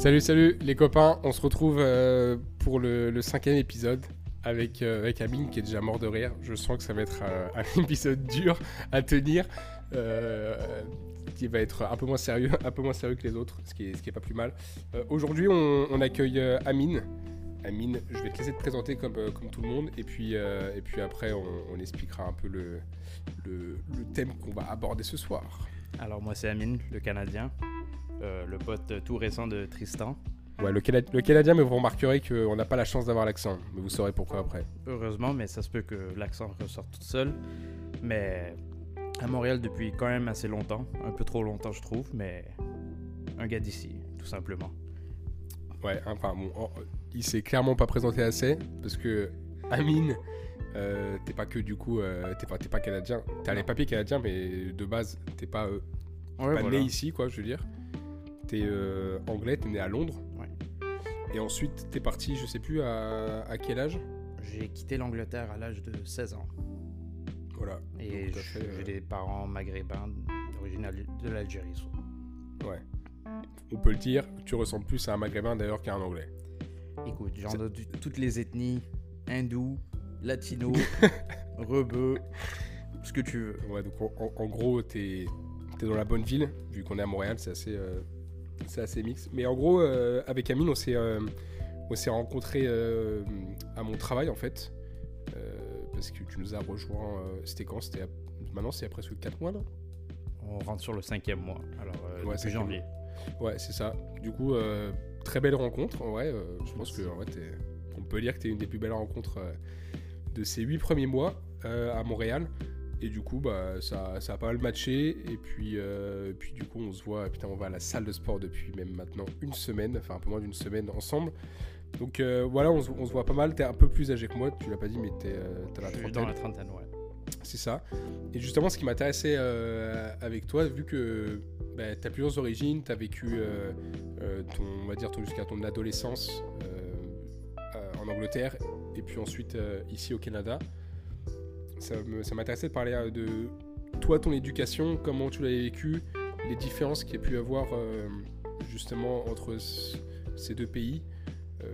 Salut, salut les copains, on se retrouve euh, pour le, cinquième épisode avec, euh, avec Amine qui est déjà mort de rire. Je sens que ça va être euh, un épisode dur à tenir, qui va être un peu moins sérieux, un peu moins sérieux que les autres, ce qui est, ce qui est pas plus mal. Aujourd'hui, on, accueille Amine. Amine, je vais te laisser te présenter comme, comme tout le monde, et puis, et puis après, on, on expliquera un peu le, le, le thème qu'on va aborder ce soir. Alors moi c'est Amine, le Canadien, euh, le pote tout récent de Tristan. Ouais, le, Cana- le Canadien, mais vous remarquerez qu'on n'a pas la chance d'avoir l'accent, mais vous saurez pourquoi après. Heureusement, mais ça se peut que l'accent ressorte tout seul. Mais à Montréal depuis quand même assez longtemps, un peu trop longtemps je trouve, mais un gars d'ici, tout simplement. Ouais, enfin bon, oh, il s'est clairement pas présenté assez parce que Amine, euh, t'es pas que du coup, euh, t'es pas, pas canadien. T'as les papiers canadiens, mais de base, t'es pas, euh, Ouais, pas voilà. né ici, quoi, je veux dire. T'es euh, anglais, t'es né à Londres. Ouais. Et ensuite, t'es parti, je sais plus à, à quel âge? J'ai quitté l'Angleterre à l'âge de 16 ans. Voilà. Et fait, euh, j'ai des parents maghrébins d'origine de l'Algérie. Ouais. On peut le dire, tu ressembles plus à un maghrébin d'ailleurs qu'à un anglais. Écoute, ai du- toutes les ethnies, hindous, latinos, rebeux, ce que tu veux. Ouais, donc en gros, t'es es dans la bonne ville, vu qu'on est à Montréal, c'est assez, euh, c'est assez mix. Mais en gros, euh, avec Amine, on s'est euh, on s'est rencontrés euh, à mon travail, en fait. Parce que tu nous as rejoint, euh, c'était quand? C'était à- Maintenant, c'est il y a presque 4 mois, là On rentre sur le cinquième mois, alors Ouais, depuis janvier. Ouais, c'est ça. Du coup, très belle rencontre, euh, je pense que on peut dire que tu es une des plus belles rencontres de ces 8 premiers mois à Montréal. Et du coup, bah, ça, ça a pas mal matché. Et puis, euh, puis du coup, on se voit, putain, on va à la salle de sport depuis même maintenant une semaine, enfin un peu moins d'une semaine ensemble. Donc euh, voilà, on se, on se voit pas mal. T'es un peu plus âgé que moi, tu l'as pas dit, mais t'es, euh, t'as la Je suis trentaine. dans la trentaine, ouais. C'est ça. Et justement, ce qui m'intéressait euh, avec toi, vu que bah, tu as plusieurs origines, tu as vécu ton, on va dire, ton- jusqu'à ton adolescence en Angleterre et puis ensuite ici au Canada, ça m'intéressait de parler euh, de toi, ton éducation, comment tu l'as vécu, les différences qu'il y a pu y avoir euh, justement entre ces deux pays. Euh,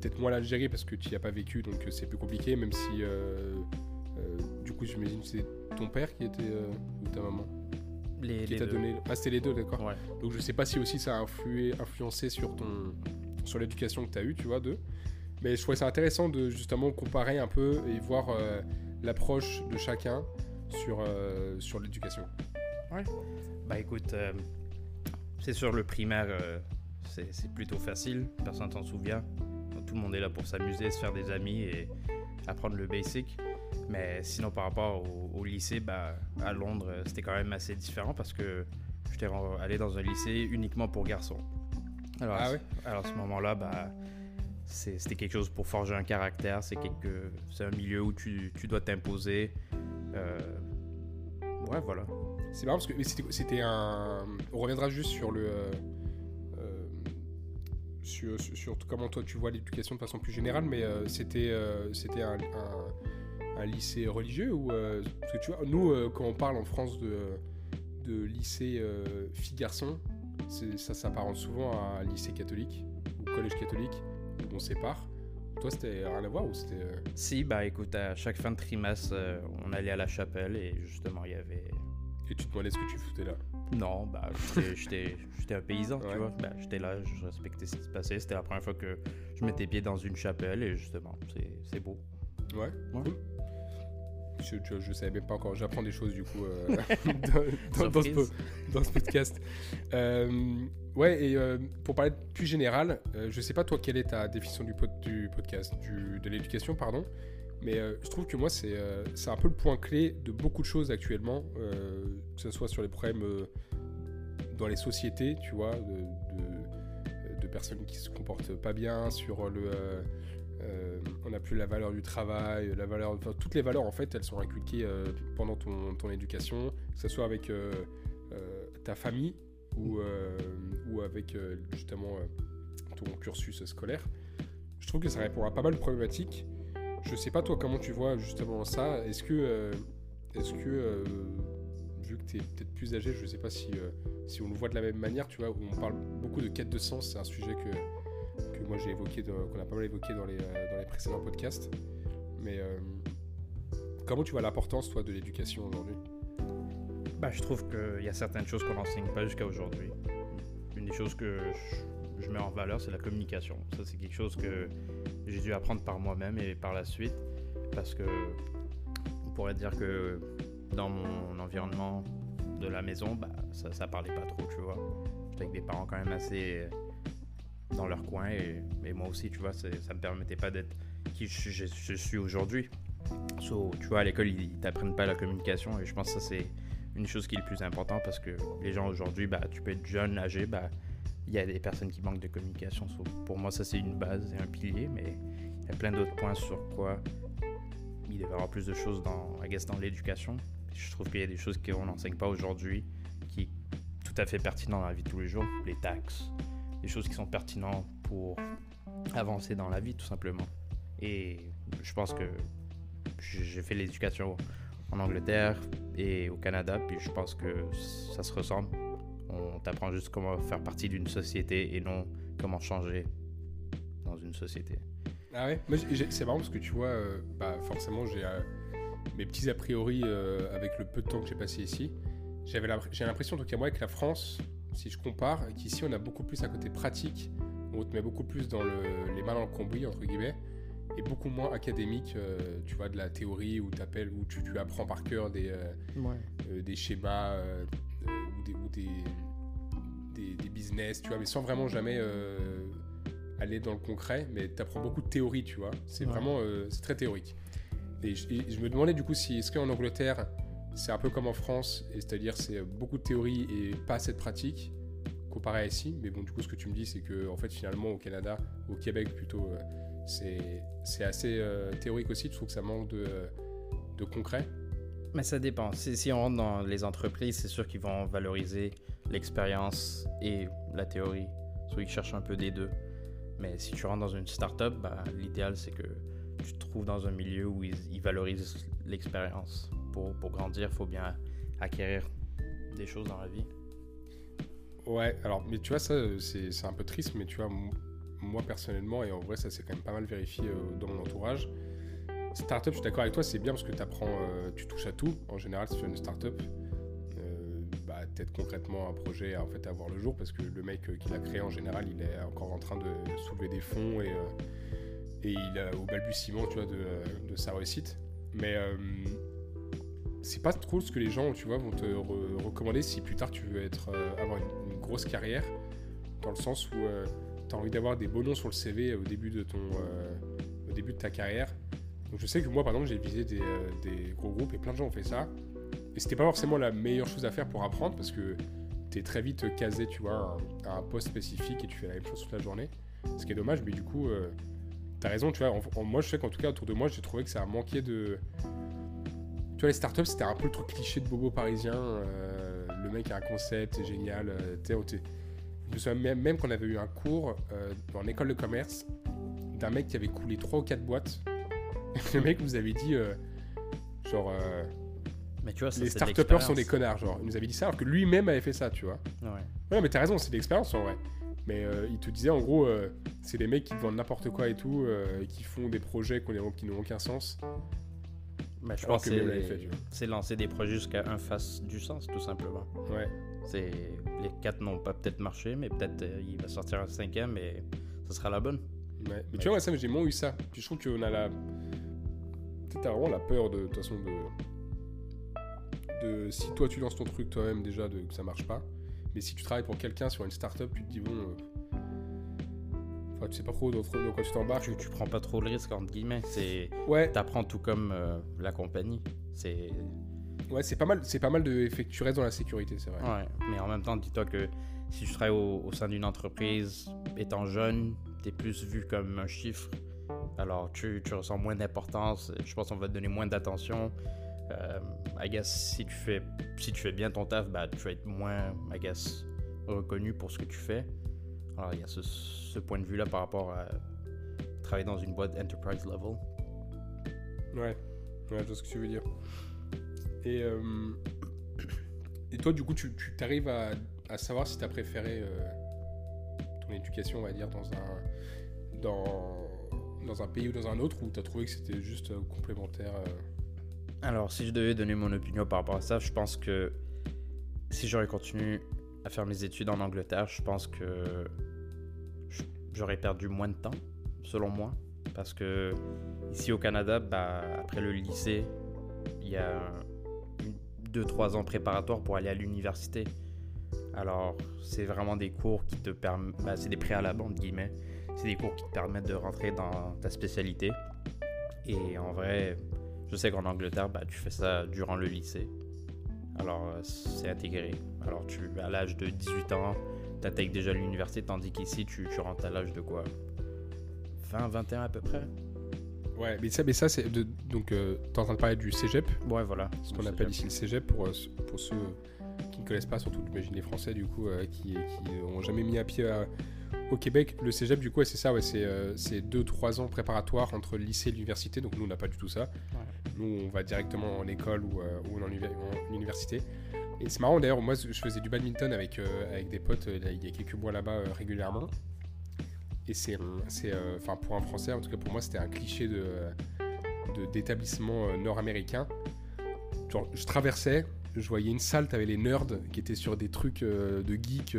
Peut-être moins l'Algérie parce que tu n'y as pas vécu, donc c'est plus compliqué, même si du coup, j'imagine que c'est ton père qui était ou ta maman Les, qui t'a deux. donné. Ah, c'était les deux, d'accord. Ouais. Donc je sais pas si aussi ça a influé, influencé sur ton sur l'éducation que tu as eue, tu vois, d'eux. Mais je trouvais ça intéressant de justement comparer un peu et voir euh, l'approche de chacun sur euh, sur l'éducation. Bah écoute, euh, c'est sûr, le primaire, c'est plutôt facile, personne t'en souvient. Tout le monde est là pour s'amuser, se faire des amis et apprendre le basic. Mais sinon, par rapport au, au lycée, bah, à Londres, c'était quand même assez différent parce que j'étais allé dans un lycée uniquement pour garçons. Alors, Ah à ce- ouais? alors à ce moment-là, bah, c'était quelque chose pour forger un caractère. C'est un milieu où tu, tu dois t'imposer. Euh, ouais, voilà. C'est marrant parce que c'était un. On reviendra juste sur le. euh, euh, sur, sur- comment toi tu vois l'éducation de façon plus générale, mais c'était c'était un, lycée religieux ou parce que tu vois nous quand on parle en France de, de lycée filles-garçons, c'est- ça s'apparente souvent à un lycée catholique ou collège catholique on sépare. Toi c'était rien à voir ou c'était euh, Si, bah écoute, à chaque fin de trimestre, euh, on allait à la chapelle et justement, il y avait. et tu te demandais ce que tu foutais là? Non, bah j'étais- un paysan, Ouais. tu vois. Bah, j'étais là, je respectais ce qui se passait. C'était la première fois que je mettais pied dans une chapelle et justement, c'est- c'est beau. Ouais, Ouais. cool. Je, je, je savais même pas encore, j'apprends des choses du coup euh, dans, dans- dans ce, dans podcast. Euh, ouais, et euh, pour parler plus général, je sais pas toi quelle est ta définition du, pod- du podcast, du, de l'éducation, pardon, mais je trouve que moi c'est c'est un peu le point clé de beaucoup de choses actuellement, que ce soit sur les problèmes dans les sociétés, tu vois, de, de, de personnes qui se comportent pas bien, sur le. Euh, on n'a plus la valeur du travail, la valeur, toutes les valeurs en fait, elles sont inculquées euh, pendant ton, éducation, que ce soit avec euh, ta famille ou, ou avec justement ton cursus scolaire. Je trouve que ça répond à pas mal de problématiques. Je sais pas toi comment tu vois justement ça. Est-ce que, est-ce que vu que tu es peut-être plus âgé, je sais pas si, si on le voit de la même manière, tu vois, où on parle beaucoup de quête de sens, c'est un sujet que, moi j'ai évoqué, qu'on a pas mal évoqué dans les, euh, dans les précédents podcasts. Mais euh, comment tu vois l'importance, toi, de l'éducation aujourd'hui? Bah, je trouve qu'il y a certaines choses qu'on n'enseigne pas jusqu'à aujourd'hui. Une des choses que je, mets en valeur, c'est la communication. Ça, c'est quelque chose que j'ai dû apprendre par moi-même et par la suite. Parce que on pourrait dire que dans mon environnement de la maison, bah, ça, ça parlait pas trop, tu vois. J'étais avec des parents quand même assez dans leur coin et, moi aussi, tu vois, ça me permettait pas d'être qui je, suis aujourd'hui. So, tu vois, à l'école, ils ils t'apprennent pas la communication et je pense que ça, c'est une chose qui est le plus important parce que les gens aujourd'hui, bah, tu peux être jeune, âgé, bah, il y a des personnes qui manquent de communication. So, pour moi, ça, c'est une base et un pilier, mais il y a plein d'autres points sur quoi il devrait y avoir plus de choses dans, I guess, dans l'éducation. Je trouve qu'il y a des choses qu'on n'enseigne pas aujourd'hui qui est tout à fait pertinent dans la vie de tous les jours. Les taxes, des choses qui sont pertinentes pour avancer dans la vie, tout simplement. Et je pense que j'ai fait l'éducation en Angleterre et au Canada, puis je pense que ça se ressemble. On t'apprend juste comment faire partie d'une société et non comment changer dans une société. Ah ouais? C'est marrant parce que tu vois, euh, bah, forcément, j'ai euh, mes petits a priori euh, avec le peu de temps que j'ai passé ici. J'ai l'impression, tout cas moi, avec la France, si je compare, qu'ici on a beaucoup plus un côté pratique, on te met beaucoup plus dans le, les mains dans le cambouis, entre guillemets, et beaucoup moins académique, euh, tu vois, de la théorie où, t'appelles, où tu, tu apprends par cœur des, euh, euh, des schémas ou, des, ou des, des, des business, tu vois, mais sans vraiment jamais aller dans le concret. Mais tu apprends beaucoup de théorie, tu vois. C'est Ouais. vraiment c'est très théorique. Et je, et je me demandais du coup si est-ce qu'en Angleterre c'est un peu comme en France, c'est-à-dire c'est beaucoup de théorie et pas assez de pratique comparé à ici. Mais bon, du coup, ce que tu me dis, c'est que en fait, finalement, au Canada, au Québec plutôt, euh, c'est assez euh, théorique aussi. Tu trouves que ça manque de, de concret? Mais ça dépend. Si, on rentre dans les entreprises, c'est sûr qu'ils vont valoriser l'expérience et la théorie. Ils cherchent un peu des deux. Mais si tu rentres dans une start-up, bah, l'idéal c'est que tu te trouves dans un milieu où ils valorisent l'expérience. Pour, pour grandir, il faut bien acquérir des choses dans la vie. Ouais, alors, mais tu vois, ça, c'est un peu triste, mais tu vois, moi personnellement, et en vrai, ça s'est quand même pas mal vérifié euh, dans mon entourage. Startup, je suis d'accord avec toi, c'est bien parce que t'apprends, euh, tu touches à tout. En général, si tu fais une startup, euh, bah, peut-être concrètement un projet à, en fait, à voir le jour parce que le mec euh, qui l'a créé, en général, il est encore en train de soulever des fonds et, et il est au balbutiement, tu vois, de, de sa réussite. Mais c'est pas trop ce que les gens, tu vois, vont te re- recommander si plus tard tu veux être, euh, avoir une, grosse carrière, dans le sens où tu as envie d'avoir des beaux noms sur le CV au début de ton, euh, au début de ta carrière. Donc je sais que moi, par exemple, j'ai visité des, euh, gros groupes et plein de gens ont fait ça. Et c'était pas forcément la meilleure chose à faire pour apprendre parce que tu es très vite casé, tu vois, à un, poste spécifique et tu fais la même chose toute la journée. Ce qui est dommage, mais du coup, euh, tu as raison, tu vois. en- moi, je sais qu'en tout cas, autour de moi, j'ai trouvé que ça a manqué de. Tu vois, les startups, c'était un peu le truc cliché de bobo parisien. euh, le mec a un concept, c'est génial. euh, on t'est- je me souviens même, même qu'on avait eu un cours euh, dans l'école de commerce d'un mec qui avait coulé 3 ou 4 boîtes. le mec nous avait dit, euh, genre, Mais tu vois, ça, les start-upers sont des connards. Genre, il nous avait dit ça alors que lui-même avait fait ça, tu vois. Ouais. Ouais, mais t'as raison, c'est de l'expérience en vrai. Mais euh, il te disait en gros, euh, c'est des mecs qui te vendent n'importe quoi et tout, euh, et qui font des projets qui n'ont aucun sens. Mais je pense que c'est lancer des projets jusqu'à un fasse du sens, tout simplement. Ouais. C'est les quatre n'ont pas peut-être marché, mais peut-être euh, il va sortir un cinquième et ça sera la bonne. Ouais. Mais tu vois, moi, ça, j'ai moins eu ça. Puis je trouve qu'on a la. T'as vraiment la peur de, de toute façon de. de. Si toi tu lances ton truc toi-même déjà, de, que ça marche pas. Mais si tu travailles pour quelqu'un sur une startup, tu te dis bon. euh, Enfin, tu sais pas trop dans, dans quoi tu t'embarques. Tu, tu prends pas trop le risque, entre guillemets. C'est Ouais, t'apprends tout comme euh, la compagnie. C'est ouais c'est pas mal, c'est pas mal de. tu restes dans la sécurité, c'est vrai. ouais. Mais en même temps, dis-toi que si tu travailles au, au sein d'une entreprise, étant jeune, t'es plus vu comme un chiffre. Alors tu, tu ressens moins d'importance. Je pense qu'on va te donner moins d'attention. Euh, I guess si tu fais si tu fais bien ton taf, bah tu vas être moins, I guess, reconnu pour ce que tu fais. Alors il y a ce, ce point de vue là par rapport à travailler dans une boîte enterprise level. Ouais, ouais, je vois ce que tu veux dire. Et, euh, toi, du coup, tu arrives à, à, savoir si tu as préféré ton éducation, on va dire, dans un, dans, dans un pays ou dans un autre, ou tu as trouvé que c'était juste complémentaire Alors, si je devais donner mon opinion par rapport à ça, je pense que si j'aurais continué à faire mes études en Angleterre, je pense que j'aurais perdu moins de temps, selon moi. Parce que ici au Canada, bah, après le lycée, il y a 2-3 ans préparatoires pour aller à l'université. Alors, c'est vraiment des cours qui te permettent. Bah, c'est des préalables, entre guillemets. C'est des cours qui te permettent de rentrer dans ta spécialité. Et en vrai, je sais qu'en Angleterre, bah, tu fais ça durant le lycée. Alors, euh, c'est intégré. Alors, tu, à l'âge de 18 ans, tu intègres déjà l'université, tandis qu'ici, tu, tu rentres à l'âge de quoi? 20, 21 à peu près? Ouais, mais ça, mais ça c'est. Donc, euh, tu es en train de parler du cégep? Ouais, voilà. Ce qu'on appelle ici le cégep pour, euh, pour ceux qui ne connaissent pas, surtout j'imagine les Français, du coup, qui n'ont jamais mis un pied au Québec. Le cégep, du coup, c'est ça, ouais, c'est 2-3 ans préparatoires entre le lycée et l'université. Donc, nous, on n'a pas du tout ça. Nous, on va directement en école ou, ou en université. Et c'est marrant d'ailleurs, moi je faisais du badminton avec, euh, avec des potes euh, il y a quelques mois là-bas euh, régulièrement. Et c'est, enfin pour un Français, en tout cas pour moi, c'était un cliché de, d'établissement nord-américain. Genre, je traversais, je voyais une salle, t'avais les nerds qui étaient sur des trucs de geeks.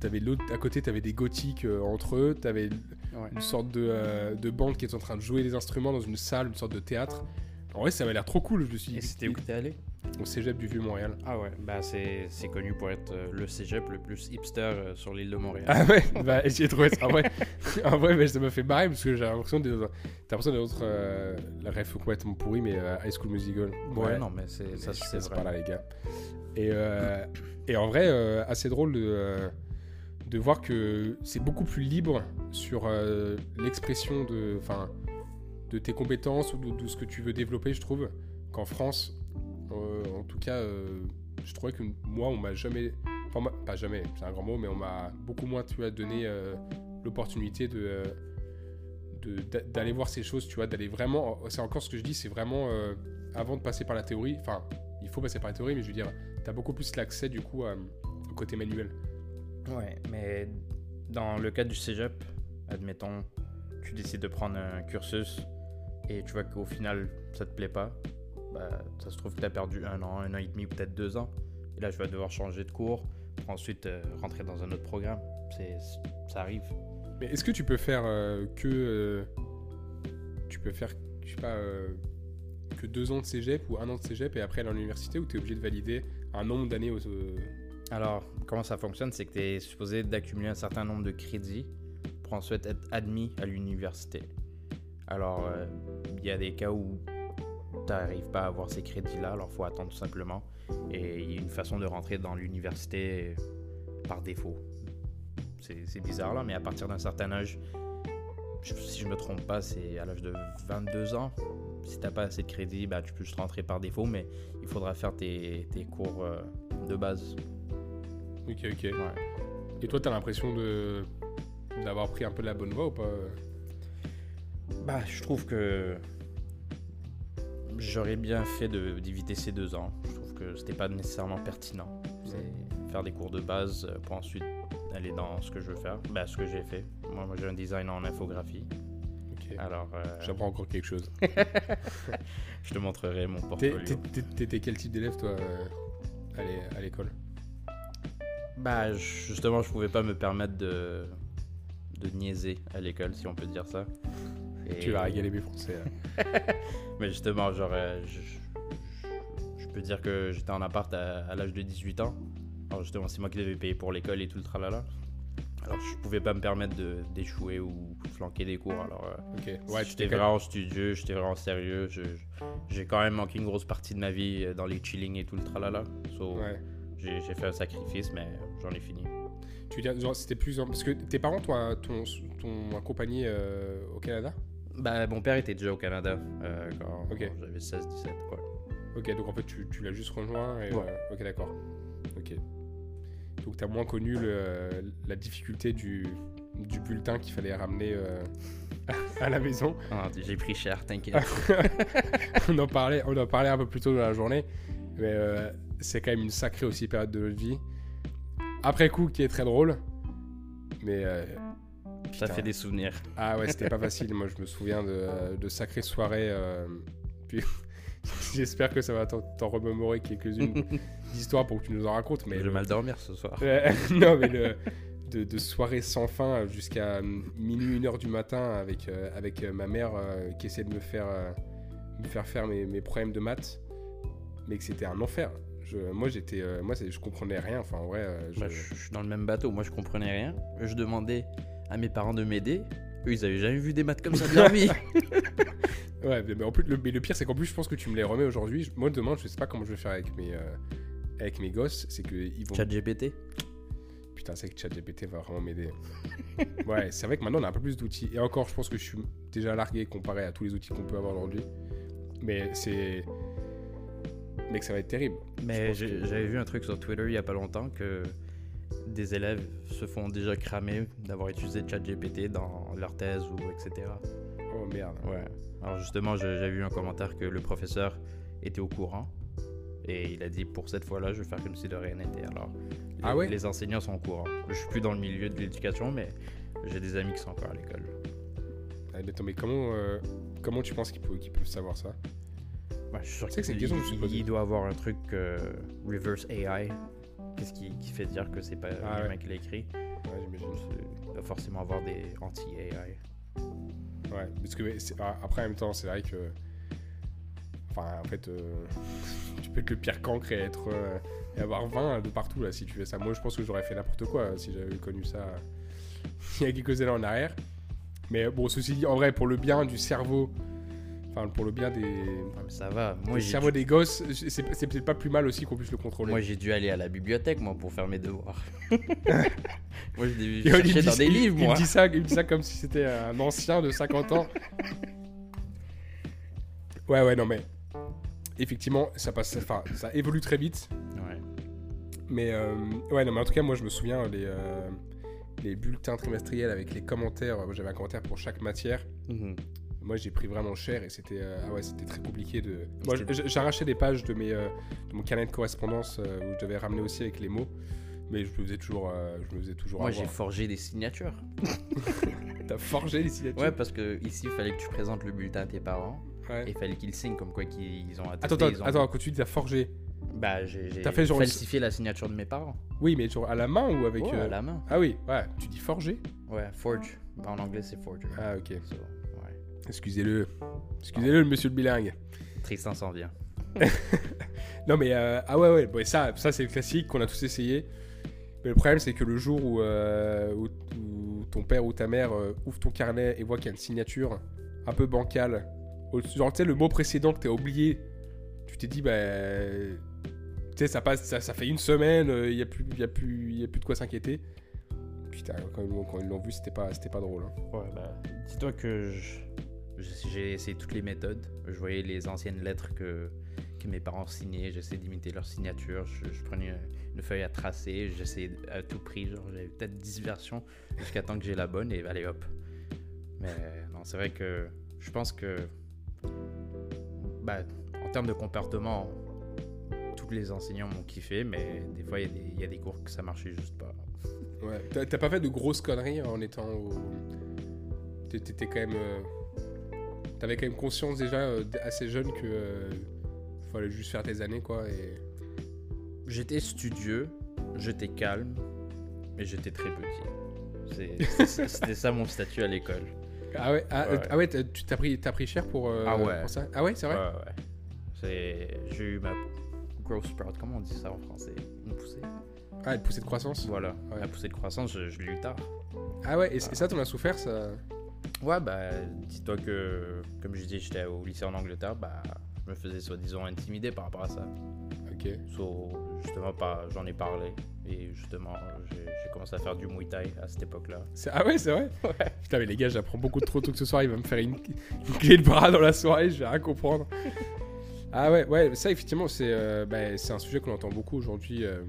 T'avais l'autre à côté, t'avais des gothiques entre eux, t'avais une sorte de, de bande qui était en train de jouer des instruments dans une salle, une sorte de théâtre. En vrai, ça avait l'air trop cool. Je me suis Et c'était où que t'es allé? au cégep du Vieux-Montréal. Ah ouais, bah c'est, connu pour être euh, le cégep le plus hipster euh, sur l'île de Montréal. Ah ouais, bah j'ai trouvé ça. En vrai, en vrai bah, ça m'a fait marrer parce que j'ai l'impression d'être. T'as l'impression d'être. Euh, la ref complètement pourri, mais High School Musical. Ouais, non, mais c'est, ça c'est vrai. pas là, les gars. Et, et en vrai, assez drôle de, de voir que c'est beaucoup plus libre sur l'expression de, de tes compétences ou de, ce que tu veux développer, je trouve, qu'en France euh, en tout cas, euh, je trouvais que moi, on m'a jamais. Pas jamais, c'est un grand mot, mais on m'a beaucoup moins donné euh, l'opportunité de d'aller voir ces choses, tu vois, d'aller vraiment. C'est encore ce que je dis, c'est vraiment avant de passer par la théorie. Enfin, il faut passer par la théorie, mais je veux dire, tu as beaucoup plus l'accès du coup au côté manuel. Ouais, mais dans le cas du cégep, admettons, tu décides de prendre un cursus et tu vois qu'au final ça te plaît pas, bah, ça se trouve que tu as perdu un an, un an et demi, peut-être deux ans. Et là, je vais devoir changer de cours pour ensuite euh, rentrer dans un autre programme. C'est, ça arrive. Mais est-ce que tu peux faire euh, que. Euh, tu peux faire, je sais pas, que deux ans de cégep ou un an de cégep et après aller à l'université ou tu es obligé de valider un nombre d'années aux, Alors, comment ça fonctionne C'est que tu es supposé d'accumuler un certain nombre de crédits pour ensuite être admis à l'université. Alors, il y a des cas où n'arrives pas à avoir ces crédits-là, alors faut attendre tout simplement. Et il y a une façon de rentrer dans l'université par défaut. C'est bizarre là, mais à partir d'un certain âge, si je me trompe pas, c'est à l'âge de 22 ans. Si t'as pas assez de crédit, bah, tu peux juste rentrer par défaut, mais il faudra faire tes, tes cours euh, de base. Ok, ok. Et toi, tu as l'impression de d'avoir pris un peu la bonne voie ou pas? Bah, je trouve que j'aurais bien fait d'éviter ces deux ans. Je trouve que c'était pas nécessairement pertinent. C'est faire des cours de base pour ensuite aller dans ce que je veux faire. Bah, ce que j'ai fait. Moi, moi j'ai un design en infographie. Alors, euh, j'apprends encore quelque chose. je te montrerai mon portfolio. T'étais quel type d'élève toi euh, à l'école? Bah justement, je pouvais pas me permettre de de niaiser à l'école, si on peut dire ça. Tu vas régaler mes Français. Mais justement, genre, euh, je, peux dire que j'étais en appart à, l'âge de 18 ans. Alors justement, c'est moi qui devais payer pour l'école et tout le tralala. Alors je pouvais pas me permettre d'échouer ou flanquer des cours. Alors euh, ouais, j'étais vraiment studieux, j'étais vraiment sérieux. J'ai quand même manqué une grosse partie de ma vie euh, dans les chilling et tout le tralala. So, J'ai fait un sacrifice, mais j'en ai fini. Tu veux dire, c'était plus. Parce que tes parents t'ont accompagné au Canada? Bah, mon père était déjà au Canada euh, quand, j'avais 16-17. Ok, donc en fait, tu, tu l'as juste rejoint. Et, euh, ok, d'accord. Ok. Donc, tu as moins connu le, la difficulté du, du bulletin qu'il fallait ramener euh, à la maison. Ah, j'ai pris cher, t'inquiète. on, en parlait, on en parlait un peu plus tôt dans la journée. Mais c'est quand même une sacrée aussi période de notre vie. Après coup, qui est très drôle. Mais. euh, Ça fait des souvenirs. Ah ouais, c'était pas facile. Moi, je me souviens de, de sacrées soirées. euh, Puis, j'espère que ça va t'en remémorer quelques-unes d'histoires pour que tu nous en racontes. Mais je le- vais mal dormir ce soir. Non, mais le, de, de soirées sans fin jusqu'à minuit, une heure du matin avec, euh, avec ma mère qui essayait de me faire, me faire faire mes, mes problèmes de maths. Mais que c'était un enfer. Je, moi, j'étais, euh, moi, je comprenais rien. Enfin, en vrai, euh, je- Moi, je, je suis dans le même bateau. Moi, je comprenais rien. Je demandais à mes parents de m'aider. Eux, ils avaient jamais vu des maths comme ça de leur vie. Ouais, mais, mais en plus, le, mais le pire, c'est qu'en plus, je pense que tu me les remets aujourd'hui. Moi, demain, je sais pas comment je vais faire avec mes, euh, avec mes gosses. C'est que ils vont. Chat GPT. Putain, c'est que ChatGPT va vraiment m'aider. ouais, c'est vrai que maintenant, on a un peu plus d'outils. Et encore, je pense que je suis déjà largué comparé à tous les outils qu'on peut avoir aujourd'hui. Mais c'est. Mais que ça va être terrible. Mais j'avais vu un truc sur Twitter il y a pas longtemps que des élèves se font déjà cramer d'avoir utilisé ChatGPT dans leur thèse ou etc. Oh merde. Ouais. Alors justement, j'avais vu un commentaire que le professeur était au courant et il a dit pour cette fois-là, je vais faire comme si de rien n'était. Alors les, Ah ouais? les enseignants sont au courant. Je suis plus dans le milieu de l'éducation, mais j'ai des amis qui sont encore à l'école. Ah, mais comment, euh, comment tu penses qu'ils peuvent, qu'ils peuvent savoir ça? Ouais, je suis sûr que c'est une question que. Il doit avoir un truc euh, reverse AI. Qu'est-ce qui, qui fait dire que c'est pas Ah l'humain ouais. qui l'a écrit? Ouais, j'imagine. Il doit forcément avoir des anti-AI. Ouais, parce que ah, après, en même temps, c'est vrai que. Enfin, en fait, euh, tu peux être le pire cancre et être. euh, et avoir 20 de partout là si tu fais ça. Moi, je pense que j'aurais fait n'importe quoi si j'avais connu ça il y a quelques années en arrière. Mais bon, ceci dit, en vrai, pour le bien du cerveau, enfin, pour le bien des. Ouais, ça va. Moi, le cerveau dû, des gosses, c'est peut-être pas plus mal aussi qu'on puisse le contrôler. moi, j'ai dû aller à la bibliothèque, moi, pour faire mes devoirs. moi, j'ai dû chercher dans des livres, il moi. dit ça, il dit ça comme si c'était un ancien de 50 ans. Ouais, ouais, non, mais effectivement, ça passe, enfin, ça évolue très vite. Ouais. Mais euh, ouais, non, mais en tout cas, moi, je me souviens les euh, les bulletins trimestriels avec les commentaires. J'avais un commentaire pour chaque matière. Mhm. Moi, j'ai pris vraiment cher et c'était euh, ah ouais, c'était très compliqué de. Moi, j'arrachais des pages de mes euh, de mon carnet de correspondance euh, où je devais ramener aussi avec les mots. Mais je me faisais toujours, je me faisais toujours Moi, j'ai forgé des signatures. T'as forgé les signatures. Ouais, parce que ici, il fallait que tu présentes le bulletin à tes parents. Ouais. Et il fallait qu'ils signent comme quoi qu'ils ont attesté. Attends, attends, ils ont- attends, quand tu dis t'as forgé. Bah, j'ai falsifié la signature de mes parents. Oui, mais genre à la main ou avec. Euh, à la main. Ah oui, ouais, tu dis forger Ouais, forge. Bah, en anglais, c'est forger. Ah ok. So. Excusez-le. Excusez-le, le monsieur le bilingue. Tristan s'en vient. Non mais, euh, ah ouais, ouais, bon, ça, ça c'est le classique qu'on a tous essayé. Mais le problème c'est que le jour où, euh, où, où ton père ou ta mère euh, ouvre ton carnet et voit qu'il y a une signature un peu bancale, genre tu sais le mot précédent que t'as oublié, tu t'es dit bah... Tu sais, ça passe, ça, ça fait une semaine, il n'y a, plus- y a, plus- y a plus de quoi s'inquiéter. Putain, quand ils l'ont- quand ils l'ont vu, c'était pas, c'était pas drôle. hein. Ouais, bah, dis-toi que je- j'ai essayé toutes les méthodes. Je voyais les anciennes lettres que, que mes parents signaient. J'essayais d'imiter leur signature. Je, prenais une, une feuille à tracer. J'essayais à tout prix. J'avais peut-être 10 versions jusqu'à temps que j'ai la bonne et allez hop. Mais non, c'est vrai que je pense que. Bah, en termes de comportement, tous les enseignants m'ont kiffé, mais des fois, il y y, a des cours que ça marchait juste pas. Ouais. T'as pas fait de grosses conneries en étant au. t'é- T'étais quand même. euh, T'avais quand même conscience déjà euh, assez jeune que. euh, fallait juste faire tes années quoi. Et... J'étais studieux, j'étais calme, mais j'étais très petit. C'était ça mon statut à l'école. Ah ouais, ah, Ouais. ah ouais, tu t'as pris, t'as pris cher pour, euh, Ah ouais. pour ça? Ah ouais, c'est vrai? Ouais, J'ai eu ma growth sprout, comment on dit ça en français? Une poussée Ah, une poussée de croissance? Voilà, la poussée de croissance, je, je l'ai eu tard. Ah ouais, et, c- et ça, t'en as souffert ça? Ouais, bah, dis-toi que, comme je dis, j'étais au lycée en Angleterre, bah, je me faisais soi-disant intimider par rapport à ça. Ok. So, justement, pas, j'en ai parlé, et justement, j'ai j'ai commencé à faire du Muay Thai à cette époque-là. C'est- Ah ouais, c'est vrai? Putain, mais les gars, j'apprends beaucoup trop tôt que ce soir. Il va me faire une, une clé de bras dans la soirée, je vais rien comprendre. Ah ouais, ouais, ça effectivement, c'est euh, bah, c'est un sujet qu'on entend beaucoup aujourd'hui, euh,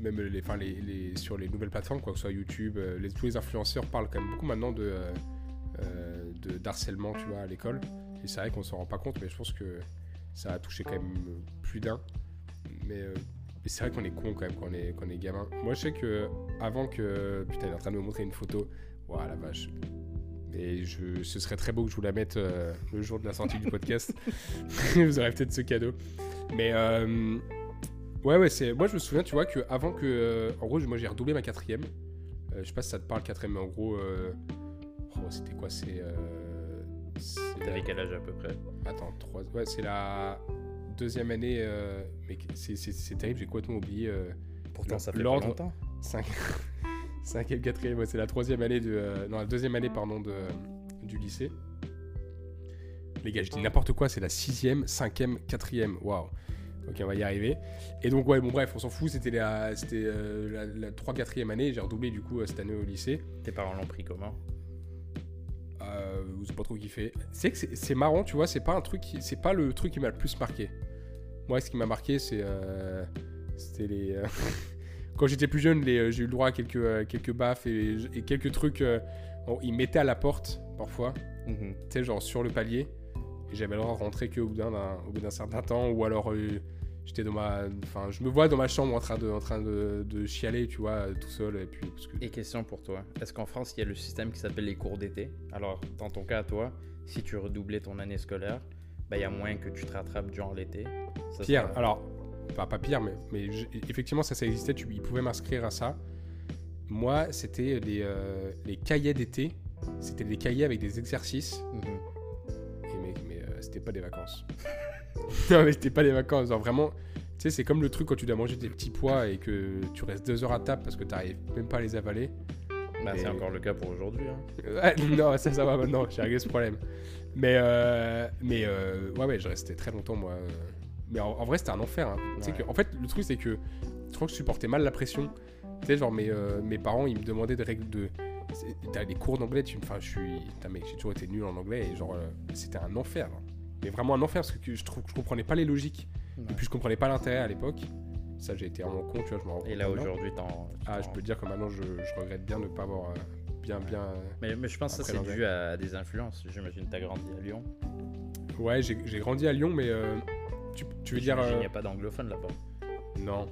même les, enfin, les, les- sur les nouvelles plateformes, quoi que ce soit YouTube, euh, les, tous les influenceurs parlent quand même beaucoup maintenant de, euh, de d'harcèlement, tu vois, à l'école. Et c'est vrai qu'on s'en rend pas compte, mais je pense que ça a touché quand même plus d'un. Mais euh, mais c'est vrai qu'on est con quand même quand on est, quand on est gamin. Moi, je sais que avant que. Putain, il est en train de me montrer une photo. Waouh, la vache. Et je, ce serait très beau que je vous la mette euh, le jour de la sortie du podcast. vous aurez peut-être ce cadeau. Mais euh, ouais, ouais, c'est. Moi, je me souviens, tu vois, que avant que. euh, en gros, moi, j'ai redoublé ma quatrième. Euh, je sais pas si ça te parle quatrième, mais en gros. Oh, c'était quoi C'est. euh, la- T'avais quel âge à peu près? Attends, trois. Ouais, c'est la deuxième année. euh, Mais c'est- c'est c'est terrible, j'ai complètement oublié. euh, Pourtant, ça fait pas l'ordre- longtemps. Cinq... Cinquième, quatrième, ouais, c'est la troisième année de... euh, Non, la deuxième année, pardon, de, du lycée. Les gars, je dis n'importe quoi, c'est la sixième, cinquième, quatrième, waouh. Ok, on va y arriver. Et donc, ouais, bon, bref, on s'en fout, c'était la, c'était, euh, la, la 3 4 année, j'ai redoublé du coup cette année au lycée. Tes parents l'ont pris comment? Euh, c'est pas trop kiffé. C'est que c'est- marrant, tu vois, c'est pas un truc, c'est pas le truc qui m'a le plus marqué. Moi, ce qui m'a marqué, c'est, euh, c'était les. euh, Quand j'étais plus jeune, les, euh, j'ai eu le droit à quelques, quelques baffes et, et quelques trucs. bon, ils mettaient à la porte parfois, tu sais, genre sur le palier. Et j'avais le droit de rentrer qu'au bout d'un, d'un- au bout d'un certain temps, ou alors j'étais dans ma, enfin, je me vois dans ma chambre en train de, en train de, de chialer, tu vois, tout seul. Et puis parce que Et question pour toi. Est-ce qu'en France, il y a le système qui s'appelle les cours d'été? Alors, dans ton cas, toi, si tu redoublais ton année scolaire, bah, il y a moyen que tu te rattrapes durant l'été. Pire, sera- alors, enfin, pas pire, mais, mais je- effectivement, ça, ça existait, tu, ils pouvaient m'inscrire à ça. Moi, c'était les, euh, les cahiers d'été, c'était des cahiers avec des exercices, Mhm. et mec, mais euh, c'était pas des vacances. non, mais c'était pas des vacances, genre vraiment, tu sais, c'est comme le truc quand tu dois manger tes petits pois et que tu restes deux heures à table parce que t'arrives même pas à les avaler. Bah, c'est encore le cas pour aujourd'hui. hein. Ouais, non, ça, ça va maintenant, j'ai réglé ce problème. Mais, euh, mais euh, ouais, ouais, je restais très longtemps, moi. Mais en, en vrai, c'était un enfer. hein. Ouais. que, en fait, le truc, c'est que je crois que je supportais mal la pression. Tu sais, genre, mes, euh, mes parents, ils me demandaient des règles de. T'as des cours d'anglais, tu Enfin, je suis. Putain, mec, j'ai toujours été nul en anglais et genre, c'était un enfer. hein. Mais vraiment un enfer parce que je trouve que je comprenais pas les logiques. Et puis, je comprenais pas l'intérêt à l'époque. Ça, j'ai été vraiment con, tu vois, je me rends compte Et là, aujourd'hui, t'en. Ah, je peux dire que maintenant, je, je regrette bien de ne pas avoir euh, bien, bien. euh, Mais, mais je pense que ça, c'est dû à des influences. J'imagine que t'as grandi à Lyon. Ouais, j'ai grandi à Lyon, mais euh, tu, tu veux dire. Euh, qu'il n'y a pas d'anglophone là-bas. Non.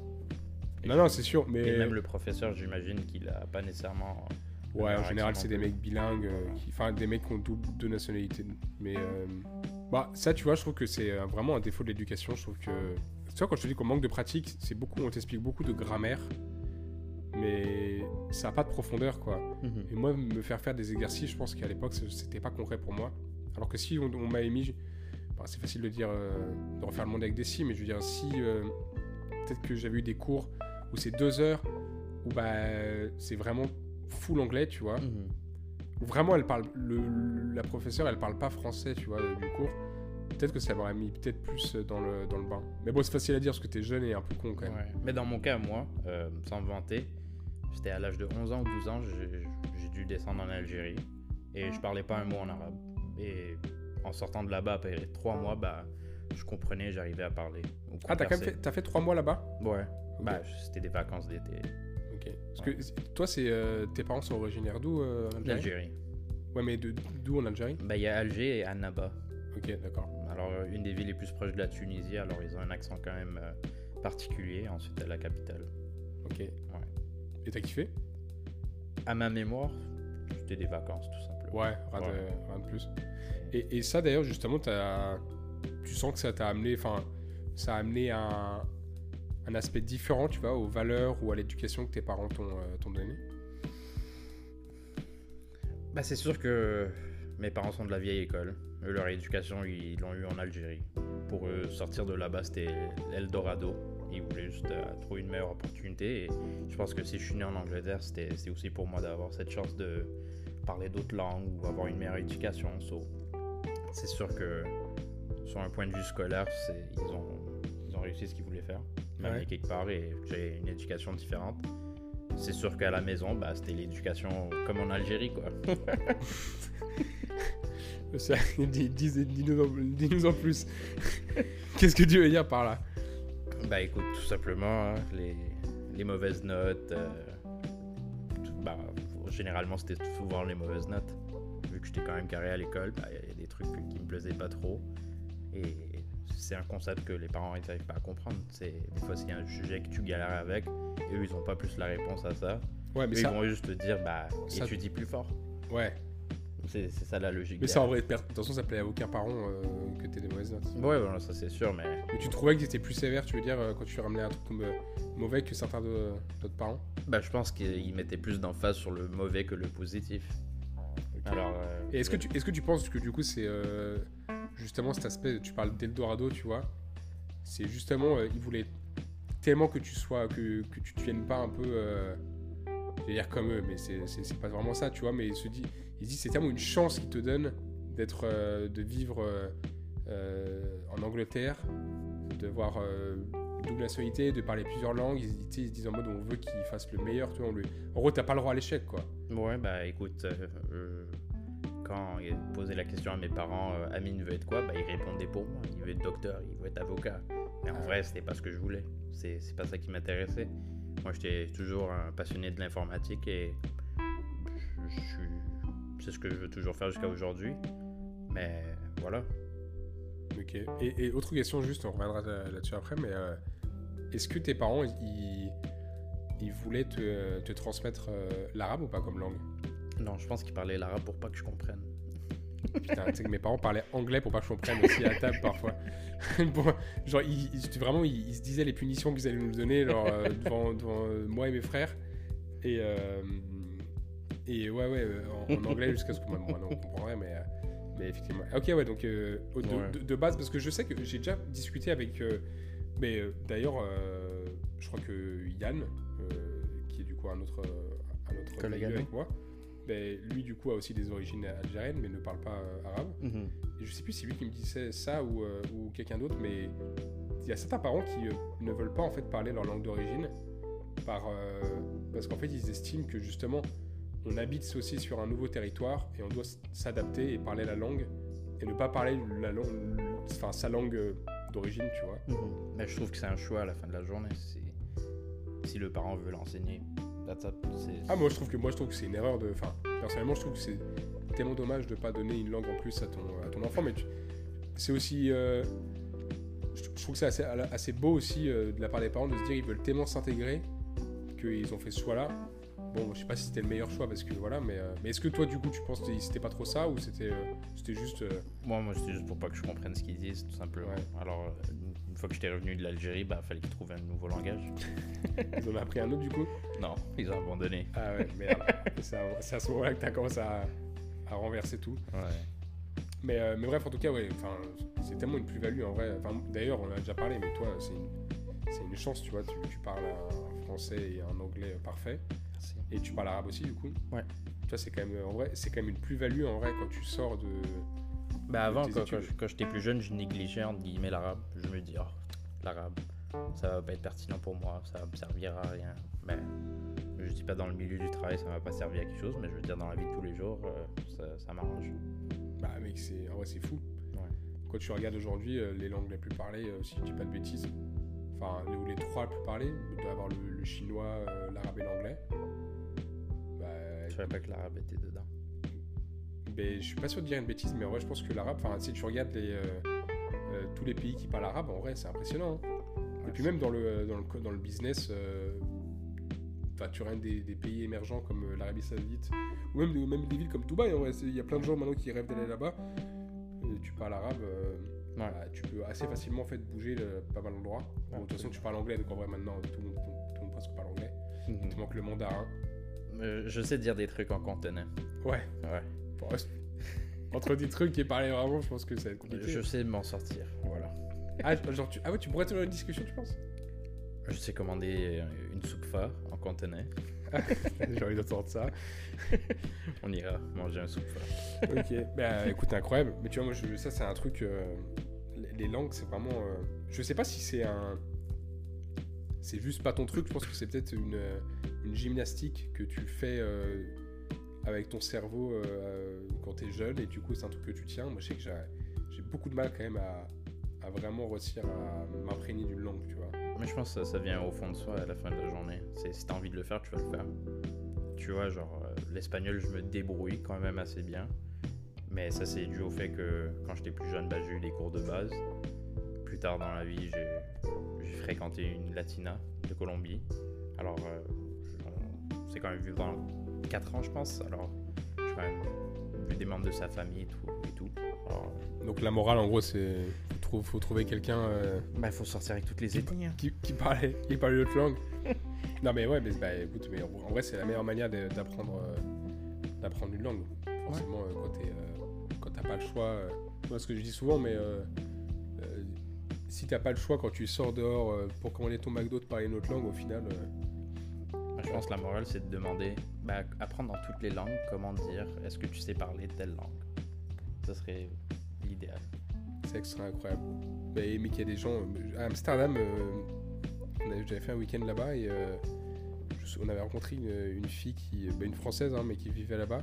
Et Non, non, c'est sûr, mais. Et même le professeur, j'imagine qu'il a pas nécessairement. le Ouais, en général, c'est des mecs bilingues, euh, qui... enfin des mecs qui ont double de nationalité. Mais euh, bah, ça, tu vois, je trouve que c'est euh, vraiment un défaut de l'éducation. Je trouve que. Tu vois, quand je te dis qu'on manque de pratique, c'est beaucoup, on t'explique beaucoup de grammaire, mais ça n'a pas de profondeur, quoi. Mhm. Et moi, me faire faire des exercices, je pense qu'à l'époque, ce- c'était pas concret pour moi. Alors que si on, on m'avait mis. bah, c'est facile de dire. euh, de refaire le monde avec des si, mais je veux dire, si. euh, Peut-être que j'avais eu des cours où c'est deux heures, où bah, c'est vraiment full anglais, tu vois. Mhm. Vraiment, elle parle. Le, la professeure, elle parle pas français, tu vois, du cours. Peut-être que ça m'aurait mis peut-être plus dans le, dans le bain. Mais bon, c'est facile à dire parce que t'es jeune et un peu con quand même. Ouais. Mais dans mon cas, moi, euh, sans me vanter, c'était à l'âge de 11 ans ou 12 ans, j'ai dû descendre en Algérie et je parlais pas un mot en arabe. Et en sortant de là-bas, après 3 mois, bah, je comprenais, j'arrivais à parler. Ah, t'as quand même converser. fait, t'as fait trois mois là-bas? Ouais. Bah, c'était des vacances d'été. Ok. Parce que toi, c'est euh, tes parents sont originaires d'où euh, D'Algérie. Ouais, mais de- d'où en Algérie? Bah, il y a Alger et Annaba. Ok, d'accord. Alors, euh, une des villes les plus proches de la Tunisie, alors ils ont un accent quand même euh, particulier. Ensuite, à la capitale. Ok. Et t'as kiffé? À ma mémoire, c'était des vacances, tout simplement. Ouais, rien, Ouais. De, rien de plus. Et, et ça, d'ailleurs, justement, t'as- tu sens que ça t'a amené, enfin, ça a amené un, un aspect différent, tu vois, aux valeurs ou à l'éducation que tes parents t'ont euh, t'ont donné Bah, c'est sûr que mes parents sont de la vieille école. Eux, leur éducation, ils l'ont eu en Algérie. Pour eux, sortir de là-bas, c'était l'Eldorado. Ils voulaient juste euh, trouver une meilleure opportunité. Et je pense que si je suis né en Angleterre, c'était aussi pour moi d'avoir cette chance de parler d'autres langues ou avoir une meilleure éducation. C'est sûr que sur un point de vue scolaire, ils ont, ils ont réussi ce qu'ils voulaient faire. Ouais. quelque part, et j'ai une éducation différente. C'est sûr qu'à la maison, bah, c'était l'éducation comme en Algérie, quoi. Ça, dis- dis- Dis-nous en, dis-nous plus. Qu'est-ce que tu veux dire par là? Bah écoute, tout simplement, hein, les, les mauvaises notes. euh, bah, généralement, c'était souvent les mauvaises notes. Vu que j'étais quand même carré à l'école, bah, il y a des trucs qui me plaisaient pas trop. Et c'est un concept que les parents ils n'arrivent pas à comprendre. C'est des fois c'est un sujet que tu galères avec et eux ils ont pas plus la réponse à ça. Ouais, mais Eux, ça. ils vont juste te dire bah ça- étudie plus fort. Ouais. C'est ça la logique. Mais ça, en vrai, per- attention, ça plaît à aucun parent euh, que t'aies des mauvaises notes. Ouais, voilà, ça c'est sûr, mais Mais tu trouvais que c'était plus sévère, tu veux dire, euh, quand tu ramenais un truc comme euh, mauvais que certains de- d'autres parents? Bah, je pense qu'ils mettaient plus d'emphase sur le mauvais que le positif. Alors, euh, Et est-ce que, tu, est-ce que tu penses que du coup, c'est justement cet aspect, tu parles d'Eldorado, tu vois, c'est justement, euh, ils voulaient tellement que tu sois, que, que tu deviennes pas un peu, euh, je vais dire comme eux, mais c'est, pas vraiment ça, tu vois, mais ils se disent, ils se disent c'est tellement une chance qu'ils te donnent d'être, euh, de vivre en Angleterre, de voir double nationalité, de parler plusieurs langues, ils, ils se disent en mode on veut qu'il fasse le meilleur, tu vois, on lui... en gros, t'as pas le droit à l'échec, quoi. Ouais, bah écoute, quand il posait la question à mes parents, euh, Amine veut être quoi? Bah ils répondaient pour moi. Il veut être docteur, il veut être avocat. Mais en Ah. vrai, c'était pas ce que je voulais. C'est c'est pas ça qui m'intéressait. Moi, j'étais toujours un passionné de l'informatique et je, je suis. C'est ce que je veux toujours faire jusqu'à aujourd'hui. Mais voilà. Ok. Et, et autre question, juste, on reviendra là- là-dessus après, mais euh, est-ce que tes parents, ils, ils voulaient te, te transmettre euh, l'arabe ou pas comme langue? Non, je pense qu'il parlait l'arabe pour pas que je comprenne. Putain, tu sais que mes parents parlaient anglais pour pas que je comprenne aussi à table parfois. Bon, genre, ils, ils- vraiment, ils, ils se disaient les punitions qu'ils allaient nous donner genre, euh, devant, devant, euh, moi et mes frères. Et, euh, et ouais, ouais, en, en anglais jusqu'à ce que moi, on comprendrait, mais, mais effectivement. Ok, ouais, donc de, Ouais. de- de base, parce que je sais que j'ai déjà discuté avec. mais d'ailleurs, je crois que Yann, qui est du coup un autre, un autre Collègue avec moi, ben, lui du coup a aussi des origines algériennes, mais ne parle pas euh, arabe. Et je sais plus si c'est lui qui me disait ça ou, euh, ou quelqu'un d'autre, mais il y a certains parents qui euh, ne veulent pas en fait parler leur langue d'origine par, parce qu'en fait ils estiment que justement on habite aussi sur un nouveau territoire et on doit s'adapter et parler la langue et ne pas parler la langue, enfin sa langue d'origine, tu vois. Mais je trouve que c'est un choix à la fin de la journée. Si le parent veut l'enseigner, that's up. C'est- Ah moi je trouve que moi je trouve que c'est une erreur de, enfin personnellement je trouve que c'est tellement dommage de pas donner une langue en plus à ton, à ton enfant, mais tu- c'est aussi, euh, je, je trouve que c'est assez, assez beau aussi euh, de la part des parents de se dire ils veulent tellement s'intégrer qu'ils ont fait ce choix-là. Bon, je sais pas si c'était le meilleur choix parce que voilà, mais, euh, mais est-ce que toi du coup tu penses que c'était pas trop ça ou c'était euh, c'était juste euh, Moi, moi c'était juste pour pas que je comprenne ce qu'ils disent, tout simplement. Ouais. Alors, euh, fois que j'étais revenu de l'Algérie, bah, fallait qu'ils trouvent un nouveau langage. ils en ont appris un autre du coup? Non, ils ont abandonné. Ah ouais, merde. c'est à, ce moment-là que t'as commencé à, à renverser tout. Ouais. Mais, euh, mais bref, en tout cas, ouais, enfin, c'est tellement une plus-value en vrai. D'ailleurs, on en a déjà parlé, mais toi, c'est une, une chance, tu vois. Tu, tu parles un français et un anglais parfait. Merci. Et tu parles arabe aussi, du coup. Ouais. Tu vois, c'est quand même, en vrai, c'est quand même une plus-value en vrai quand tu sors de. Bah, avant, quand, quand je- quand j'étais plus jeune, je négligeais entre guillemets l'arabe. Je me dis, oh, l'arabe, ça va pas être pertinent pour moi, ça va me servir à rien. Mais je dis pas dans le milieu du travail, ça va pas servir à quelque chose, mais je veux dire dans la vie de tous les jours, euh, ça, ça m'arrange. Bah, mec, c'est, en vrai, c'est fou. Ouais. Quand tu regardes aujourd'hui euh, les langues les plus parlées, euh, si je dis pas de bêtises, enfin, les, ou les trois les plus parlées, il doit y avoir le, le chinois, euh, l'arabe et l'anglais. Bah, Je savais pas que l'arabe était dedans. Ben, je suis pas sûr de dire une bêtise, mais en vrai, je pense que l'arabe, enfin, si tu regardes les, euh, euh, tous les pays qui parlent arabe, en vrai, c'est impressionnant. hein. Et puis même dans le, dans le, dans le business, euh, tu regardes des, des pays émergents comme euh, l'Arabie Saoudite, ou même, ou même des villes comme Dubaï, en vrai, c'est- il y a plein de gens maintenant qui rêvent d'aller là-bas. Tu parles arabe, euh, Ouais. bah, tu peux assez facilement en fait, bouger euh, pas mal d'endroits. Bon, de toute façon, tu parles anglais, donc en vrai, maintenant, tout le monde, tout le monde presque parle anglais. Il te manque le mandarin. Euh, je sais dire des trucs en contenant. Ouais. Ouais. Entre des trucs et parler vraiment, je pense que ça va être compliqué. Je sais m'en sortir. Voilà. Ah, genre, tu... ah ouais, tu pourrais tenir une discussion, tu penses? Je sais commander une soupe phare en contenant. J'ai envie d'entendre ça. On ira manger un soupe phare. ok, bah écoute, incroyable. Mais tu vois, moi, je- ça, c'est un truc. euh, les- langues, c'est vraiment. euh, Je sais pas si c'est un. C'est juste pas ton truc, je pense que c'est peut-être une, euh, une gymnastique que tu fais euh, avec ton cerveau euh, quand t'es jeune et du coup, c'est un truc que tu tiens. Moi, je sais que j'ai beaucoup de mal quand même à, vraiment réussir à m'imprégner d'une langue, tu vois. Mais je pense que ça, vient au fond de soi à la fin de la journée. C'est si t'as envie de le faire, tu vas le faire. Tu vois, genre euh, l'espagnol, je me débrouille quand même assez bien. Mais ça, c'est dû au fait que quand j'étais plus jeune, bah, j'ai eu des cours de base. plus tard dans la vie, j'ai fréquenté une latina de Colombie. Alors, euh, on s'est quand même vu pendant 4 ans, je pense. Alors, j'ai quand même vu des membres de sa famille et tout. Et tout. Alors, Donc la morale, en gros, c'est faut, faut trouver quelqu'un euh, bah, il faut sortir avec toutes les ethnies. hein. qui, qui parlait qui parlait l'autre langue. non mais ouais, mais bah, écoute, mais en, vrai, c'est la meilleure manière d'apprendre euh, d'apprendre une langue. Forcément, euh, quand t'es, euh, quand t'as pas le choix. euh, moi, ce que je dis souvent, mais euh, euh, si t'as pas le choix quand tu sors dehors euh, pour commander ton McDo de parler une autre langue, au final. Je pense que la morale, c'est de demander, bah, apprendre dans toutes les langues, comment dire, est-ce que tu sais parler telle langue? Ce serait l'idéal. C'est extra incroyable. Mais, mais qu'il y a des gens. euh, À Amsterdam, euh, j'avais fait un week-end là-bas et euh, on avait rencontré une, une fille, qui, bah, une française, hein, mais qui vivait là-bas.